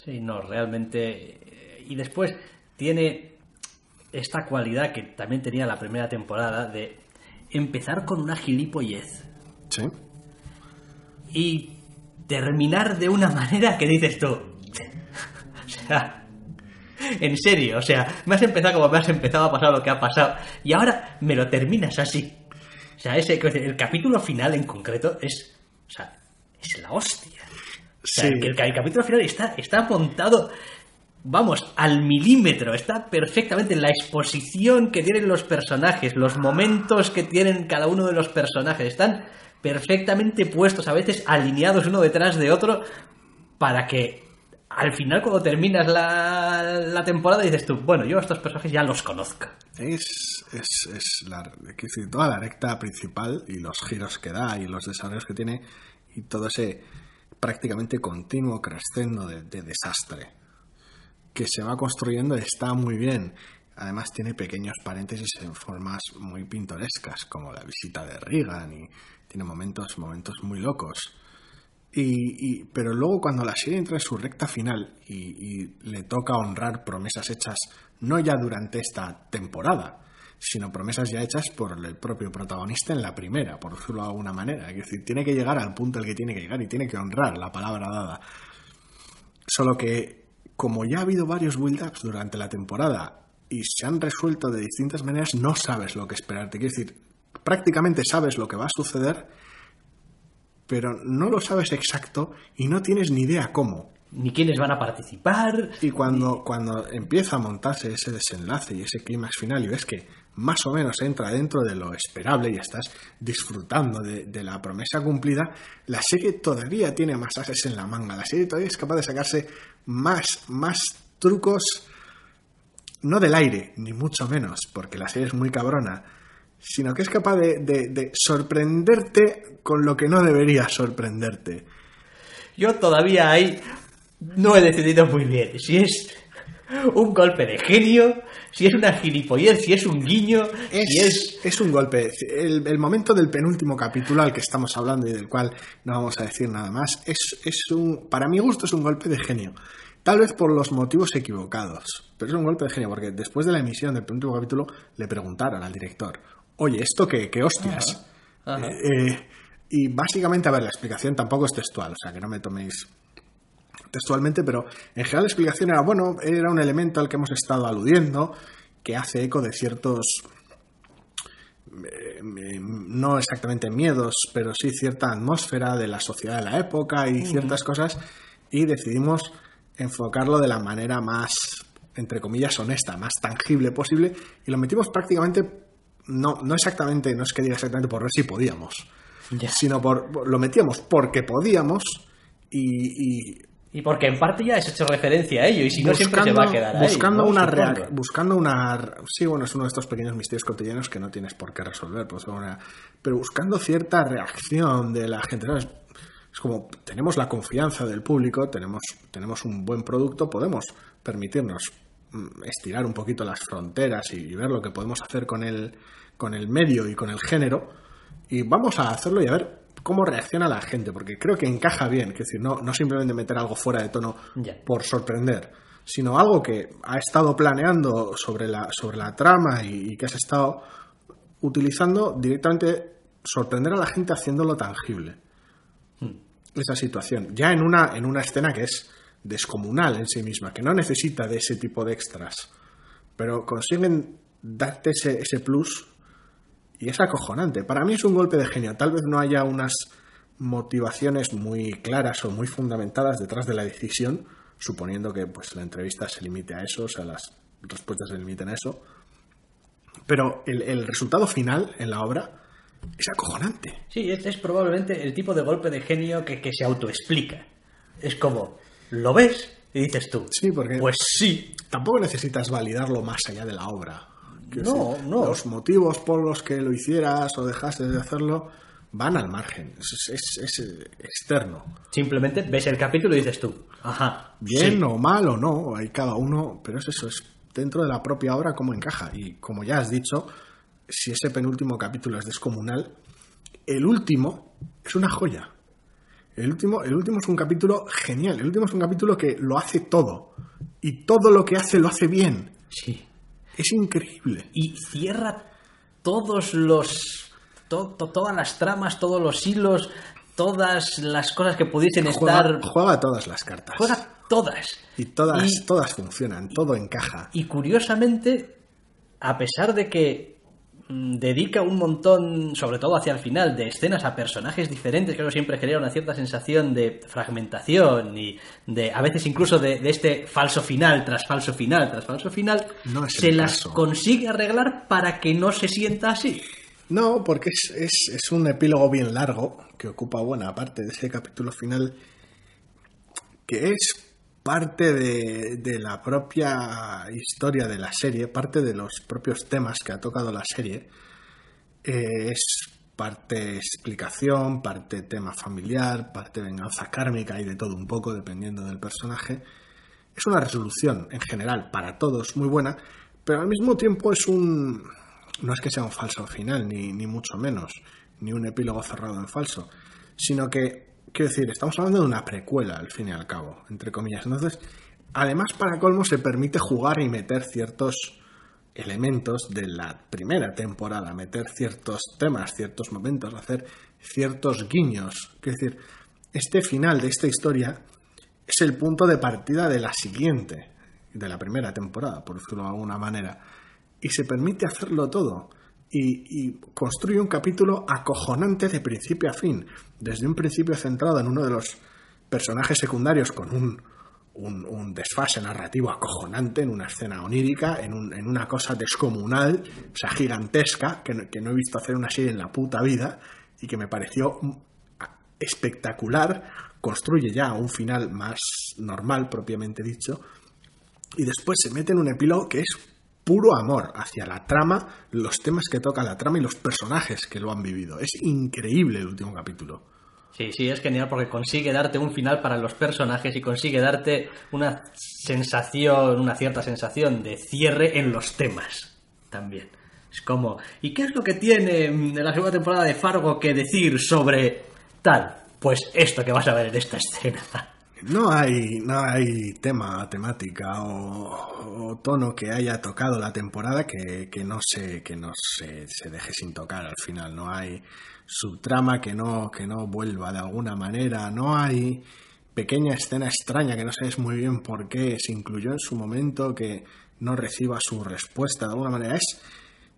Sí, no, realmente. eh, Y después tiene esta cualidad que también tenía la primera temporada de empezar con una gilipollez Sí. y terminar de una manera que dices tú. o sea, en serio, o sea, me has empezado como me has empezado a pasar lo que ha pasado y ahora me lo terminas así. O sea, ese, el capítulo final en concreto es. O sea, es la hostia. O sea, Sí. que el, el capítulo final está, está montado, vamos, al milímetro. Está perfectamente en la exposición que tienen los personajes, los momentos que tienen cada uno de los personajes. Están perfectamente puestos, a veces alineados uno detrás de otro, para que al final, cuando terminas la, la temporada, dices tú, bueno, yo a estos personajes ya los conozco. Es, es, es la, quiero decir, toda la recta principal y los giros que da y los desarrollos que tiene y todo ese prácticamente continuo crescendo de, de desastre que se va construyendo está muy bien. Además tiene pequeños paréntesis en formas muy pintorescas, como la visita de Reagan y tiene momentos, momentos muy locos. Y, pero luego cuando la serie entra en su recta final y le toca honrar promesas hechas no ya durante esta temporada, sino promesas ya hechas por el propio protagonista en la primera, por decirlo de alguna manera. Es decir, tiene que llegar al punto al que tiene que llegar y tiene que honrar la palabra dada. Solo que, como ya ha habido varios build-ups durante la temporada y se han resuelto de distintas maneras, no sabes lo que esperarte. Quiero decir, prácticamente sabes lo que va a suceder, pero no lo sabes exacto y no tienes ni idea cómo. Ni quiénes van a participar. Y cuando, cuando empieza a montarse ese desenlace y ese clímax final y ves que más o menos entra dentro de lo esperable y estás disfrutando de, la promesa cumplida, la serie todavía tiene más ases en la manga. La serie todavía es capaz de sacarse más, más trucos, no del aire, ni mucho menos, porque la serie es muy cabrona, sino que es capaz de- de sorprenderte con lo que no debería sorprenderte. Yo todavía ahí no he decidido muy bien si es un golpe de genio, si es una gilipollez, si es un guiño, si es... Es, es un golpe. El, el momento del penúltimo capítulo al que estamos hablando y del cual no vamos a decir nada más, es, es un, para mi gusto es un golpe de genio. Tal vez por los motivos equivocados. Pero es un golpe de genio, porque después de la emisión del último capítulo le preguntaron al director, oye, ¿esto qué, qué hostias? Ajá. Eh, eh, y básicamente, a ver, la explicación tampoco es textual, o sea, que no me toméis textualmente, pero en general la explicación era, bueno, era un elemento al que hemos estado aludiendo, que hace eco de ciertos, eh, no exactamente miedos, pero sí cierta atmósfera de la sociedad de la época y ciertas cosas, y decidimos enfocarlo de la manera más, entre comillas, honesta, más tangible posible, y lo metimos prácticamente, no, no exactamente, no es que diga exactamente por ver si podíamos, sino por, lo metíamos porque podíamos y, y Y porque en parte ya has hecho referencia a ello, y si no siempre se va a quedar ahí. buscando ¿no? una reac- buscando una sí bueno es uno de estos pequeños misterios cotidianos que no tienes por qué resolver pues, una- pero buscando cierta reacción de la gente es como tenemos la confianza del público tenemos tenemos un buen producto podemos permitirnos mm, estirar un poquito las fronteras y, ver lo que podemos hacer con el con el medio y con el género y vamos a hacerlo y a ver cómo reacciona la gente, porque creo que encaja bien, es decir, no, no simplemente meter algo fuera de tono por sorprender, sino algo que ha estado planeando sobre la, sobre la trama y, y que has estado utilizando directamente sorprender a la gente haciéndolo tangible. Esa situación, ya en una, en una escena que es descomunal en sí misma, que no necesita de ese tipo de extras, pero consiguen darte ese, ese plus y es acojonante. Para mí es un golpe de genio. Tal vez no haya unas motivaciones muy claras o muy fundamentadas detrás de la decisión, suponiendo que pues, la entrevista se limite a eso, o sea, las respuestas se limiten a eso. Pero el, el resultado final en la obra es acojonante. Sí, es, es probablemente el tipo de golpe de genio que, que se autoexplica. Es como, lo ves y dices tú, Sí, porque pues sí, tampoco necesitas validarlo más allá de la obra. No, decir, no. Los motivos por los que lo hicieras o dejaste de hacerlo van al margen. Es, es- es, externo. simplemente ves el capítulo y dices tú, ajá, Bien sí. o mal o no, hay cada uno, pero es eso, es dentro de la propia obra cómo encaja. Y como ya has dicho, si ese penúltimo capítulo es descomunal, el último es una joya. El último, el último es un capítulo genial, el último es un capítulo que lo hace todo. Y todo lo que hace lo hace bien. Sí. Es increíble. Y cierra todos los... to- to- todas las tramas, todos los hilos, todas las cosas que pudiesen Juega, estar... juega todas las cartas. Juega todas. Y todas, Y- todas funcionan, todo encaja. Y curiosamente, a pesar de que dedica un montón, sobre todo hacia el final, de escenas a personajes diferentes, que siempre genera una cierta sensación de fragmentación y de a veces incluso de, de este falso final tras falso final tras falso final, No se las caso. consigue arreglar para que no se sienta así. No, porque es, es, es un epílogo bien largo que ocupa buena parte de ese capítulo final que es parte de, la propia historia de la serie, parte de los propios temas que ha tocado la serie. Eh, es parte explicación, parte tema familiar, parte venganza kármica y de todo un poco, dependiendo del personaje. Es una resolución en general para todos muy buena, pero al mismo tiempo es un... No es que sea un falso final, ni, ni mucho menos, ni un epílogo cerrado en falso, sino que, quiero decir, estamos hablando de una precuela, al fin y al cabo, entre comillas. Entonces, además, para colmo, se permite jugar y meter ciertos elementos de la primera temporada, meter ciertos temas, ciertos momentos, hacer ciertos guiños. Quiero decir, este final de esta historia es el punto de partida de la siguiente, de la primera temporada, por decirlo de alguna manera. Y se permite hacerlo todo. Y, y construye un capítulo acojonante de principio a fin. Desde un principio centrado en uno de los personajes secundarios con un, un, desfase narrativo acojonante, en una escena onírica, en, un- en una cosa descomunal, o sea, gigantesca, que, no- que no he visto hacer una serie en la puta vida y que me pareció espectacular. Construye ya un final más normal, propiamente dicho, y después se mete en un epílogo que es puro amor hacia la trama, los temas que toca la trama y los personajes que lo han vivido. Es increíble el último capítulo. Sí, sí, es genial porque consigue darte un final para los personajes y consigue darte una sensación, una cierta sensación de cierre en los temas también. Es como, ¿y qué es lo que tiene mm, la segunda temporada de Fargo que decir sobre tal? Pues esto que vas a ver en esta escena. No hay, no hay tema, temática o, o tono que haya tocado la temporada que, que no, se, que no se, se deje sin tocar al final. No hay subtrama que no, que no vuelva de alguna manera. No hay pequeña escena extraña que no sabes muy bien por qué se incluyó en su momento que no reciba su respuesta de alguna manera. Es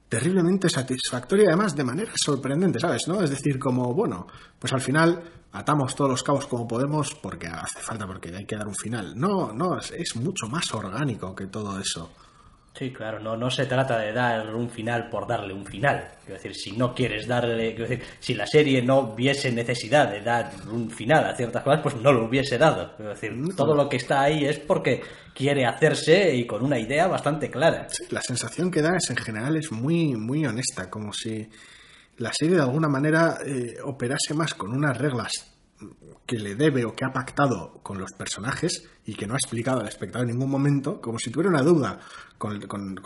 terriblemente satisfactoria y además de manera sorprendente, ¿sabes? ¿No? Es decir, como, bueno, pues al final atamos todos los cabos como podemos porque hace falta, porque hay que dar un final. No, no, es, es mucho más orgánico que todo eso. Sí, claro, no, no se trata de dar un final por darle un final. Quiero decir, si no quieres darle, quiero decir, si la serie no hubiese necesidad de dar un final a ciertas cosas, pues no lo hubiese dado. Quiero decir, todo lo que está ahí es porque quiere hacerse y con una idea bastante clara. Sí, la sensación que da es en general es muy, muy honesta, como si la serie de alguna manera eh, operase más con unas reglas que le debe o que ha pactado con los personajes y que no ha explicado al espectador en ningún momento, como si tuviera una duda con,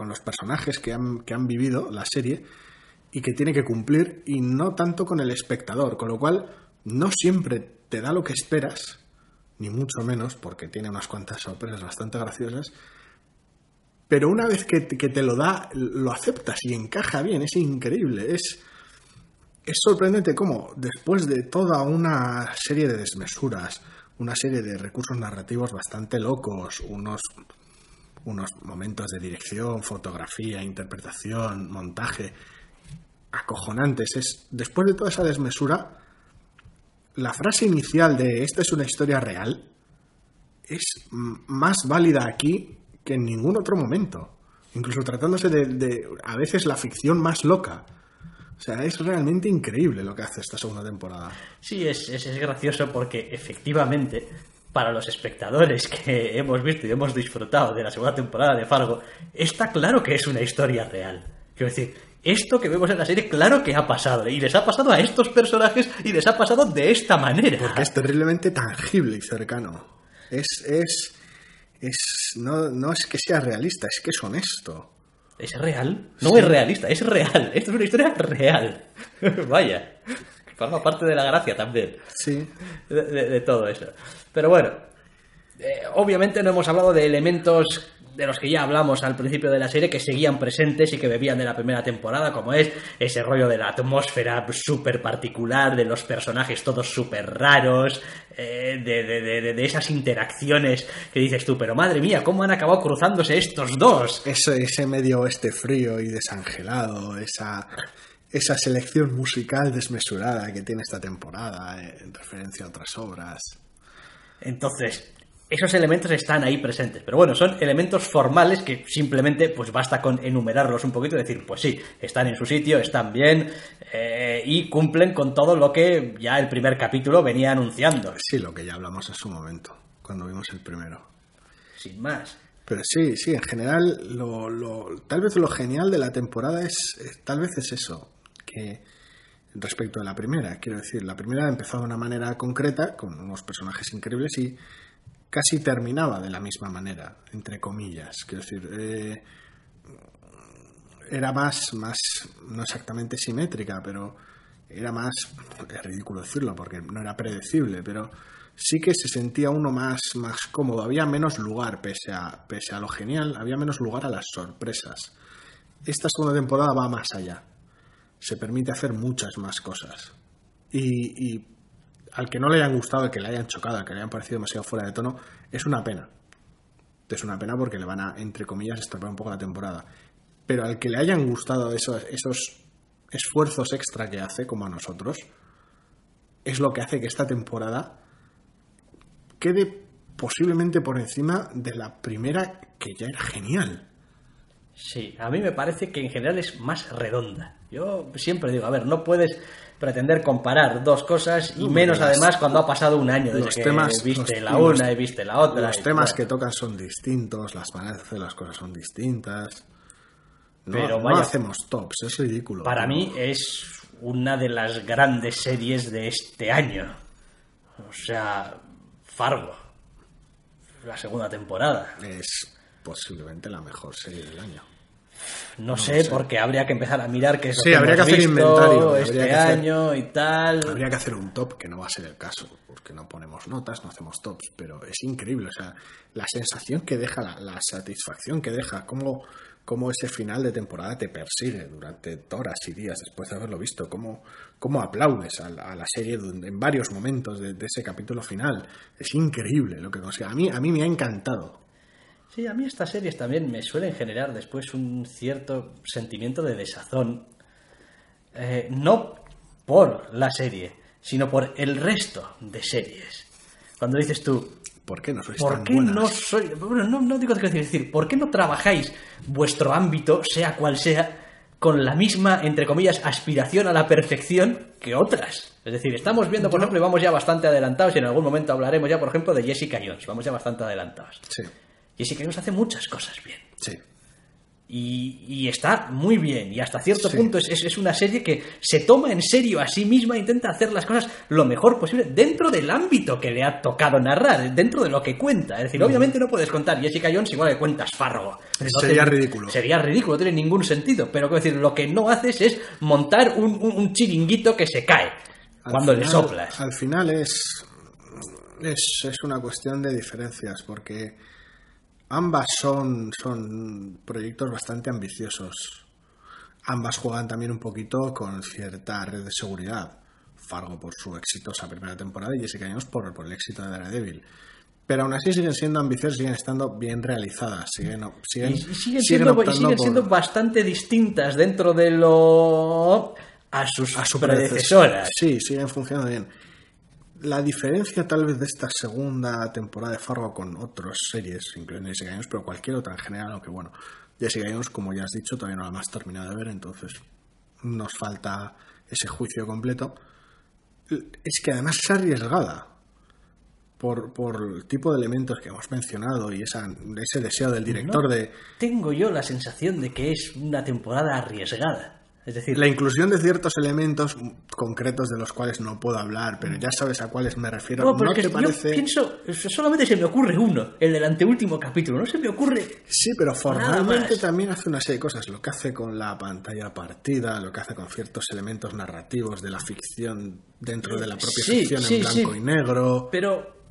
los personajes que han, que han vivido la serie y que tiene que cumplir y no tanto con el espectador, con lo cual no siempre te da lo que esperas, ni mucho menos, porque tiene unas cuantas sorpresas bastante graciosas, pero una vez que, que te lo da, lo aceptas y encaja bien, es increíble, es es sorprendente cómo, después de toda una serie de desmesuras, una serie de recursos narrativos bastante locos, unos, unos momentos de dirección, fotografía, interpretación, montaje acojonantes, es después de toda esa desmesura, la frase inicial de esta es una historia real es más válida aquí que en ningún otro momento. Incluso tratándose de, de a veces la ficción más loca o sea, es realmente increíble lo que hace esta segunda temporada. Sí, es, es, es gracioso porque efectivamente para los espectadores que hemos visto y hemos disfrutado de la segunda temporada de Fargo, está claro que es una historia real. Quiero decir, esto que vemos en la serie, claro que ha pasado. Y les ha pasado a estos personajes y les ha pasado de esta manera. Porque es terriblemente tangible y cercano. Es. es. es no, no es que sea realista, es que es honesto. ¿Es real? No sí. es realista, es real. Esto es una historia real. Vaya. Forma parte de la gracia también. Sí. De, de, de todo eso. Pero bueno, eh, obviamente no hemos hablado de elementos de los que ya hablamos al principio de la serie que seguían presentes y que bebían de la primera temporada, como es ese rollo de la atmósfera súper particular, de los personajes todos súper raros, eh, de, de, de, esas interacciones que dices tú, pero madre mía, ¿cómo han acabado cruzándose estos dos? Ese, ese medio oeste frío y desangelado, esa, esa selección musical desmesurada que tiene esta temporada en referencia a otras obras. Entonces, esos elementos están ahí presentes. Pero bueno, son elementos formales que simplemente pues basta con enumerarlos un poquito y decir, pues sí, están en su sitio, están bien eh, y cumplen con todo lo que ya el primer capítulo venía anunciando. Sí, lo que ya hablamos en su momento, cuando vimos el primero. Sin más. Pero sí, sí, en general, lo, lo, tal vez lo genial de la temporada es, es, tal vez es eso, que respecto a la primera, quiero decir, la primera empezó de una manera concreta, con unos personajes increíbles y casi terminaba de la misma manera, entre comillas. Quiero decir, eh, era más, más, no exactamente simétrica, pero era más, es ridículo decirlo porque no era predecible, pero sí que se sentía uno más, más cómodo. Había menos lugar, pese a, pese a lo genial, había menos lugar a las sorpresas. Esta segunda temporada va más allá. Se permite hacer muchas más cosas. Y, y al que no le hayan gustado, al que le hayan chocado, al que le hayan parecido demasiado fuera de tono, es una pena. Es una pena porque le van a, entre comillas, estropear un poco la temporada. Pero al que le hayan gustado esos, esos esfuerzos extra que hace, como a nosotros, es lo que hace que esta temporada quede posiblemente por encima de la primera que ya era genial. Sí, a mí me parece que en general es más redonda. Yo siempre digo, a ver, no puedes pretender comparar dos cosas y menos además cuando ha pasado un año desde los que temas, viste la una y viste la otra. Los temas que tocan son distintos, las maneras de hacer las cosas son distintas. No, Pero vaya, no hacemos tops, es ridículo. Para mí es una de las grandes series de este año. O sea, Fargo. La segunda temporada. Es posiblemente la mejor serie del año. No, sé, porque habría que empezar a mirar qué es lo Sí, que habría hemos que hacer visto inventario, este que hacer- año y tal. Habría que hacer un top, que no va a ser el caso, porque no ponemos notas, no hacemos tops, pero es increíble, o sea, la sensación que deja, la, la satisfacción que deja, cómo, cómo ese final de temporada te persigue durante horas y días después de haberlo visto, cómo, cómo aplaudes a, la- a la serie en varios momentos de, de ese capítulo final. Es increíble lo que consigue. A mí, a mí me ha encantado. Sí, a mí estas series también me suelen generar después un cierto sentimiento de desazón. Eh, no por la serie, sino por el resto de series. Cuando dices tú, ¿Por qué no sois ¿por tan qué buenas? no soy... Bueno, no, no digo que decir, ¿por qué no trabajáis vuestro ámbito, sea cual sea, con la misma, entre comillas, aspiración a la perfección que otras? Es decir, estamos viendo, por ejemplo, y vamos ya bastante adelantados, y en algún momento hablaremos ya, por ejemplo, de Jessica Jones. Vamos ya bastante adelantados. Sí, Jessica Jones hace muchas cosas bien. sí. Y, y está muy bien. Y hasta cierto Sí. punto es, es- es una serie que se toma en serio a sí misma, intenta hacer las cosas lo mejor posible dentro del ámbito que le ha tocado narrar, dentro de lo que cuenta. Es decir, obviamente no puedes contar Jessica Jones igual que cuentas Fargo. No Sería tiene- ridículo. Sería ridículo, no tiene ningún sentido. Pero quiero decir, lo que no haces es montar un, un- un chiringuito que se cae Al cuando le soplas. Al final es, es, es una cuestión de diferencias, porque ambas son, son proyectos bastante ambiciosos. Ambas juegan también un poquito con cierta red de seguridad. Fargo por su exitosa primera temporada y Jessica Jones por, por el éxito de Daredevil. Pero aún así siguen siendo ambiciosas, siguen estando bien realizadas, siguen, siguen, Y, siguen, siguen siendo, y siguen por- siendo bastante distintas dentro de lo. a sus, a su predecesoras. Sí, siguen funcionando bien. La diferencia tal vez de esta segunda temporada de Fargo con otras series, incluyendo Jessica Jones, pero cualquier otra en general, aunque bueno, Jessica Jones, como ya has dicho, todavía no la hemos terminado de ver, entonces nos falta ese juicio completo. Es que además es arriesgada por, por el tipo de elementos que hemos mencionado y esa, ese deseo del director No de, Tengo yo la sensación de que es una temporada arriesgada. Es decir, La inclusión de ciertos elementos concretos de los cuales no puedo hablar, pero ya sabes a cuáles me refiero. no, ¿No, pero es te parece? pienso, solamente se me ocurre uno, el del anteúltimo capítulo. No se me ocurre. Sí, pero formalmente también hace una serie de cosas. Lo que hace con la pantalla partida, lo que hace con ciertos elementos narrativos de la ficción dentro de la propia Sí, ficción sí, en blanco sí. y negro. Pero.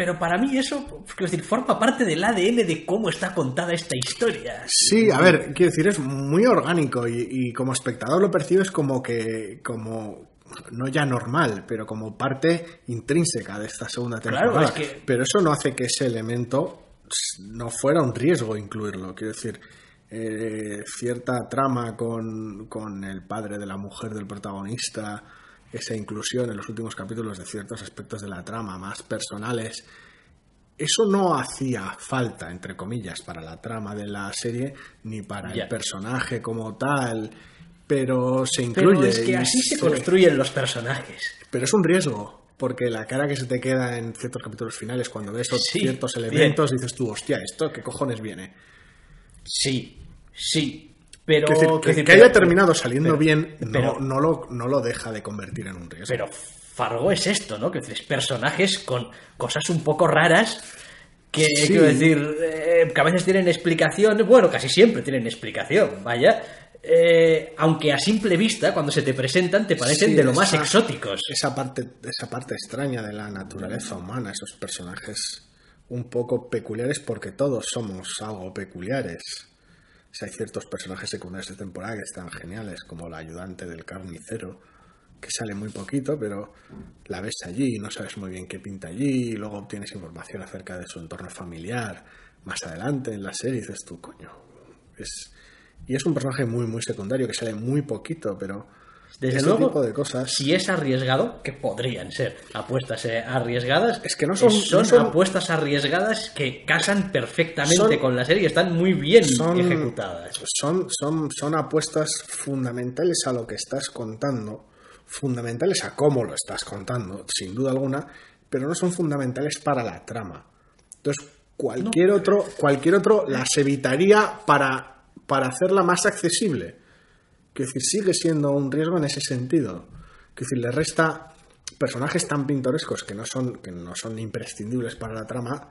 Pero para mí eso, quiero decir, forma parte del ADN de cómo está contada esta historia. Sí, a ver, quiero decir, es muy orgánico y, y como espectador lo percibes como que, como, no ya normal, pero como parte intrínseca de esta segunda Claro, temporada. es que- Pero eso no hace que ese elemento no fuera un riesgo incluirlo. Quiero decir, eh, cierta trama con, con el padre de la mujer del protagonista, esa inclusión en los últimos capítulos de ciertos aspectos de la trama más personales, eso no hacía falta, entre comillas, para la trama de la serie, ni para el personaje como tal, pero se Pero incluye. es que y así se construyen los personajes. Pero es un riesgo, porque la cara que se te queda en ciertos capítulos finales, cuando ves Sí, ciertos bien. elementos, dices tú, hostia, ¿esto qué cojones viene? Sí, sí. Pero. Decir, que, decir, que pero- haya terminado saliendo pero- bien no, pero- no, lo, no lo deja de convertir en un riesgo. Pero Fargo es esto, ¿no? Que es personajes con cosas un poco raras que, Sí. quiero decir, eh, que a veces tienen explicación, bueno, casi siempre tienen explicación, vaya. eh, aunque a simple vista, cuando se te presentan, te parecen Sí, de lo más exóticos. Esa parte, esa parte extraña de la naturaleza humana, esos personajes un poco peculiares, porque todos somos algo peculiares. Sea, hay ciertos personajes secundarios de temporada que están geniales, como la ayudante del carnicero, que sale muy poquito, pero la ves allí no sabes muy bien qué pinta allí, y luego obtienes información acerca de su entorno familiar. Más adelante en la serie dices tú, coño, es... Y es un personaje muy, muy secundario, que sale muy poquito, pero... Desde ese luego, tipo de cosas... si es arriesgado, que podrían ser apuestas eh, arriesgadas, Es que no son- son, no son- apuestas arriesgadas que casan perfectamente Son- con la serie y están muy bien son, ejecutadas. Son, son, son apuestas fundamentales a lo que estás contando, fundamentales a cómo lo estás contando, sin duda alguna, pero no son fundamentales para la trama. Entonces, cualquier otro, cualquier otro las evitaría para, para hacerla más accesible. Que decir, sigue siendo un riesgo en ese sentido. Que decir, le resta personajes tan pintorescos que no son, que no son imprescindibles para la trama,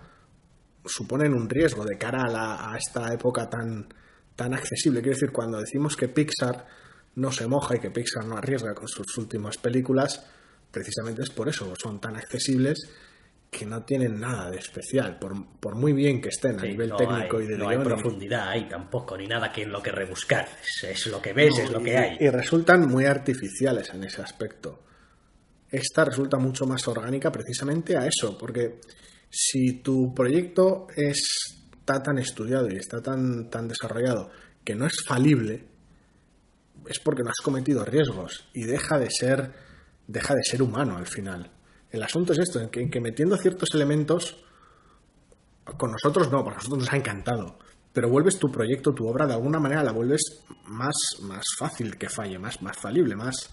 suponen un riesgo de cara a, esta época tan, tan accesible. Quiero decir, cuando decimos que Pixar no se moja y que Pixar no arriesga con sus últimas películas, precisamente es por eso, son tan accesibles que no tienen nada de especial, por, por muy bien que estén a Sí, nivel no técnico hay, y de no hay profundidad ahí tampoco, ni nada que en lo que rebuscar. Es, es lo que ves, es lo que y, hay. y resultan muy artificiales en ese aspecto. Esta resulta mucho más orgánica precisamente a eso, porque si tu proyecto está tan estudiado y está tan, tan desarrollado que no es falible, es porque no has cometido riesgos y deja de ser, deja de ser humano al final. El asunto es esto, en que, en que metiendo ciertos elementos, con nosotros no, porque a nosotros nos ha encantado. Pero vuelves tu proyecto, tu obra, de alguna manera la vuelves más, más fácil que falle, más, más falible, más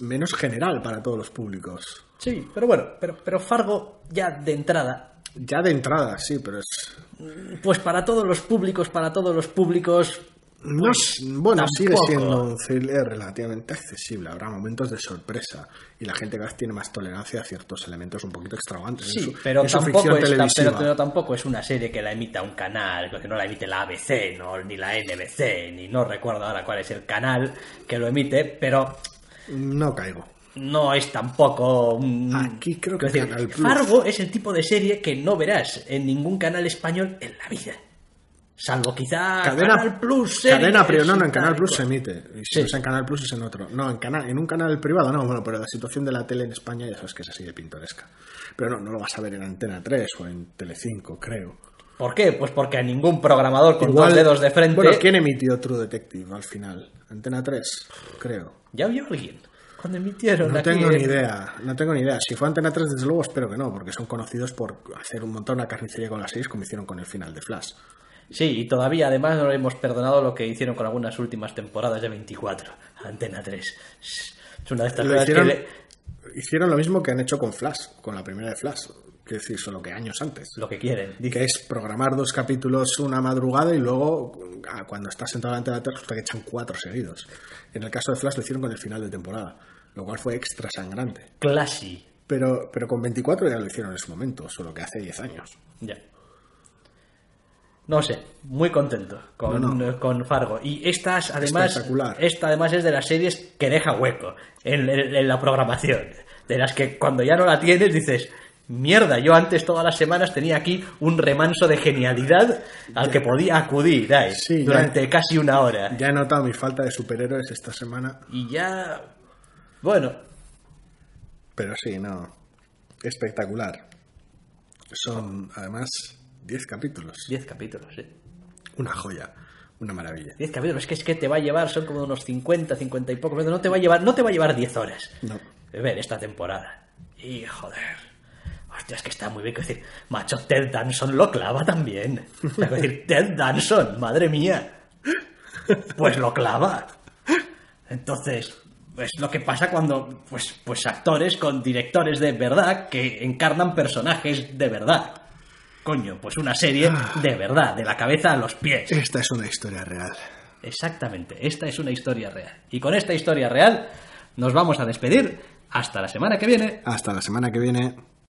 menos general para todos los públicos. Sí, pero bueno, pero, pero Fargo ya de entrada, Ya de entrada, sí, pero es. pues para todos los públicos, para todos los públicos, No, es- bueno, sigue tampoco. siendo un thriller relativamente accesible. Habrá momentos de sorpresa y la gente cada vez tiene más tolerancia a ciertos elementos un poquito extravagantes. en Sí, su- pero en su tampoco, ficción es, pero, pero tampoco es una serie que la emita un canal, que no la emite la ABC, no, ni la NBC, ni no recuerdo ahora cuál es el canal que lo emite, pero No caigo. no es tampoco un... Aquí creo que decir. Fargo es el tipo de serie que no verás en ningún canal español en la vida. Salvo quizá Cadena, Canal Plus. series cadena pero no, no, en Canal Plus se emite. Y si Sí. no es en Canal Plus es en otro. No, en, canal, en un canal privado no, bueno, pero la situación de la tele en España ya sabes que es así de pintoresca. Pero no, no lo vas a ver en Antena 3 o en Telecinco, creo. ¿Por qué? Pues porque a ningún programador con Igual- dos dedos de frente... Bueno, ¿quién emitió True Detective al final? Antena 3, creo. ¿Ya vio alguien? Cuando emitieron No tengo en- ni idea, no tengo ni idea. Si fue Antena 3, desde luego espero que no, porque son conocidos por hacer un montón una carnicería con las 6 como hicieron con el final de Flash. Sí, y todavía además no hemos perdonado lo que hicieron con algunas últimas temporadas de 24, Antena 3. Es una de estas cosas hicieron, que le- hicieron lo mismo que han hecho con Flash, con la primera de Flash. Quiero decir, solo que años antes. lo que quieren. que es programar dos capítulos una madrugada y luego ah, cuando estás sentado delante de la tele resulta que echan cuatro seguidos. En el caso de Flash lo hicieron con el final de temporada, lo cual fue extra sangrante. Classy. Pero, pero con 24 ya lo hicieron en ese momento, solo que hace 10 años. Ya. No sé, muy contento con, No, no. con Fargo. Y estas, además, Espectacular. esta además es de las series que deja hueco en, en- en la programación. De las que cuando ya no la tienes dices, mierda, yo antes todas las semanas tenía aquí un remanso de genialidad al que podía acudir ahí, Sí, ya- durante casi una hora. Ya he notado mi falta de superhéroes esta semana, Y ya, bueno, pero sí, no. Espectacular. Son además 10 capítulos. 10 capítulos, ¿eh? Una joya, una maravilla. 10 capítulos, es que es que te va a llevar, son como unos 50, 50 y pocos, no te va a llevar, no te va a llevar 10 horas. No. ver esta temporada. Y joder. Hostia, es que está muy bien. Decir, macho, Ted Danson lo clava también. Decir, Ted Danson, madre mía. Pues lo clava. Entonces, es lo que pasa cuando, pues, pues actores con directores de verdad que encarnan personajes de verdad. Coño, pues una serie de verdad, de la cabeza a los pies. Esta es una historia real. Exactamente, esta es una historia real. Y con esta historia real nos vamos a despedir hasta la semana que viene. Hasta la semana que viene.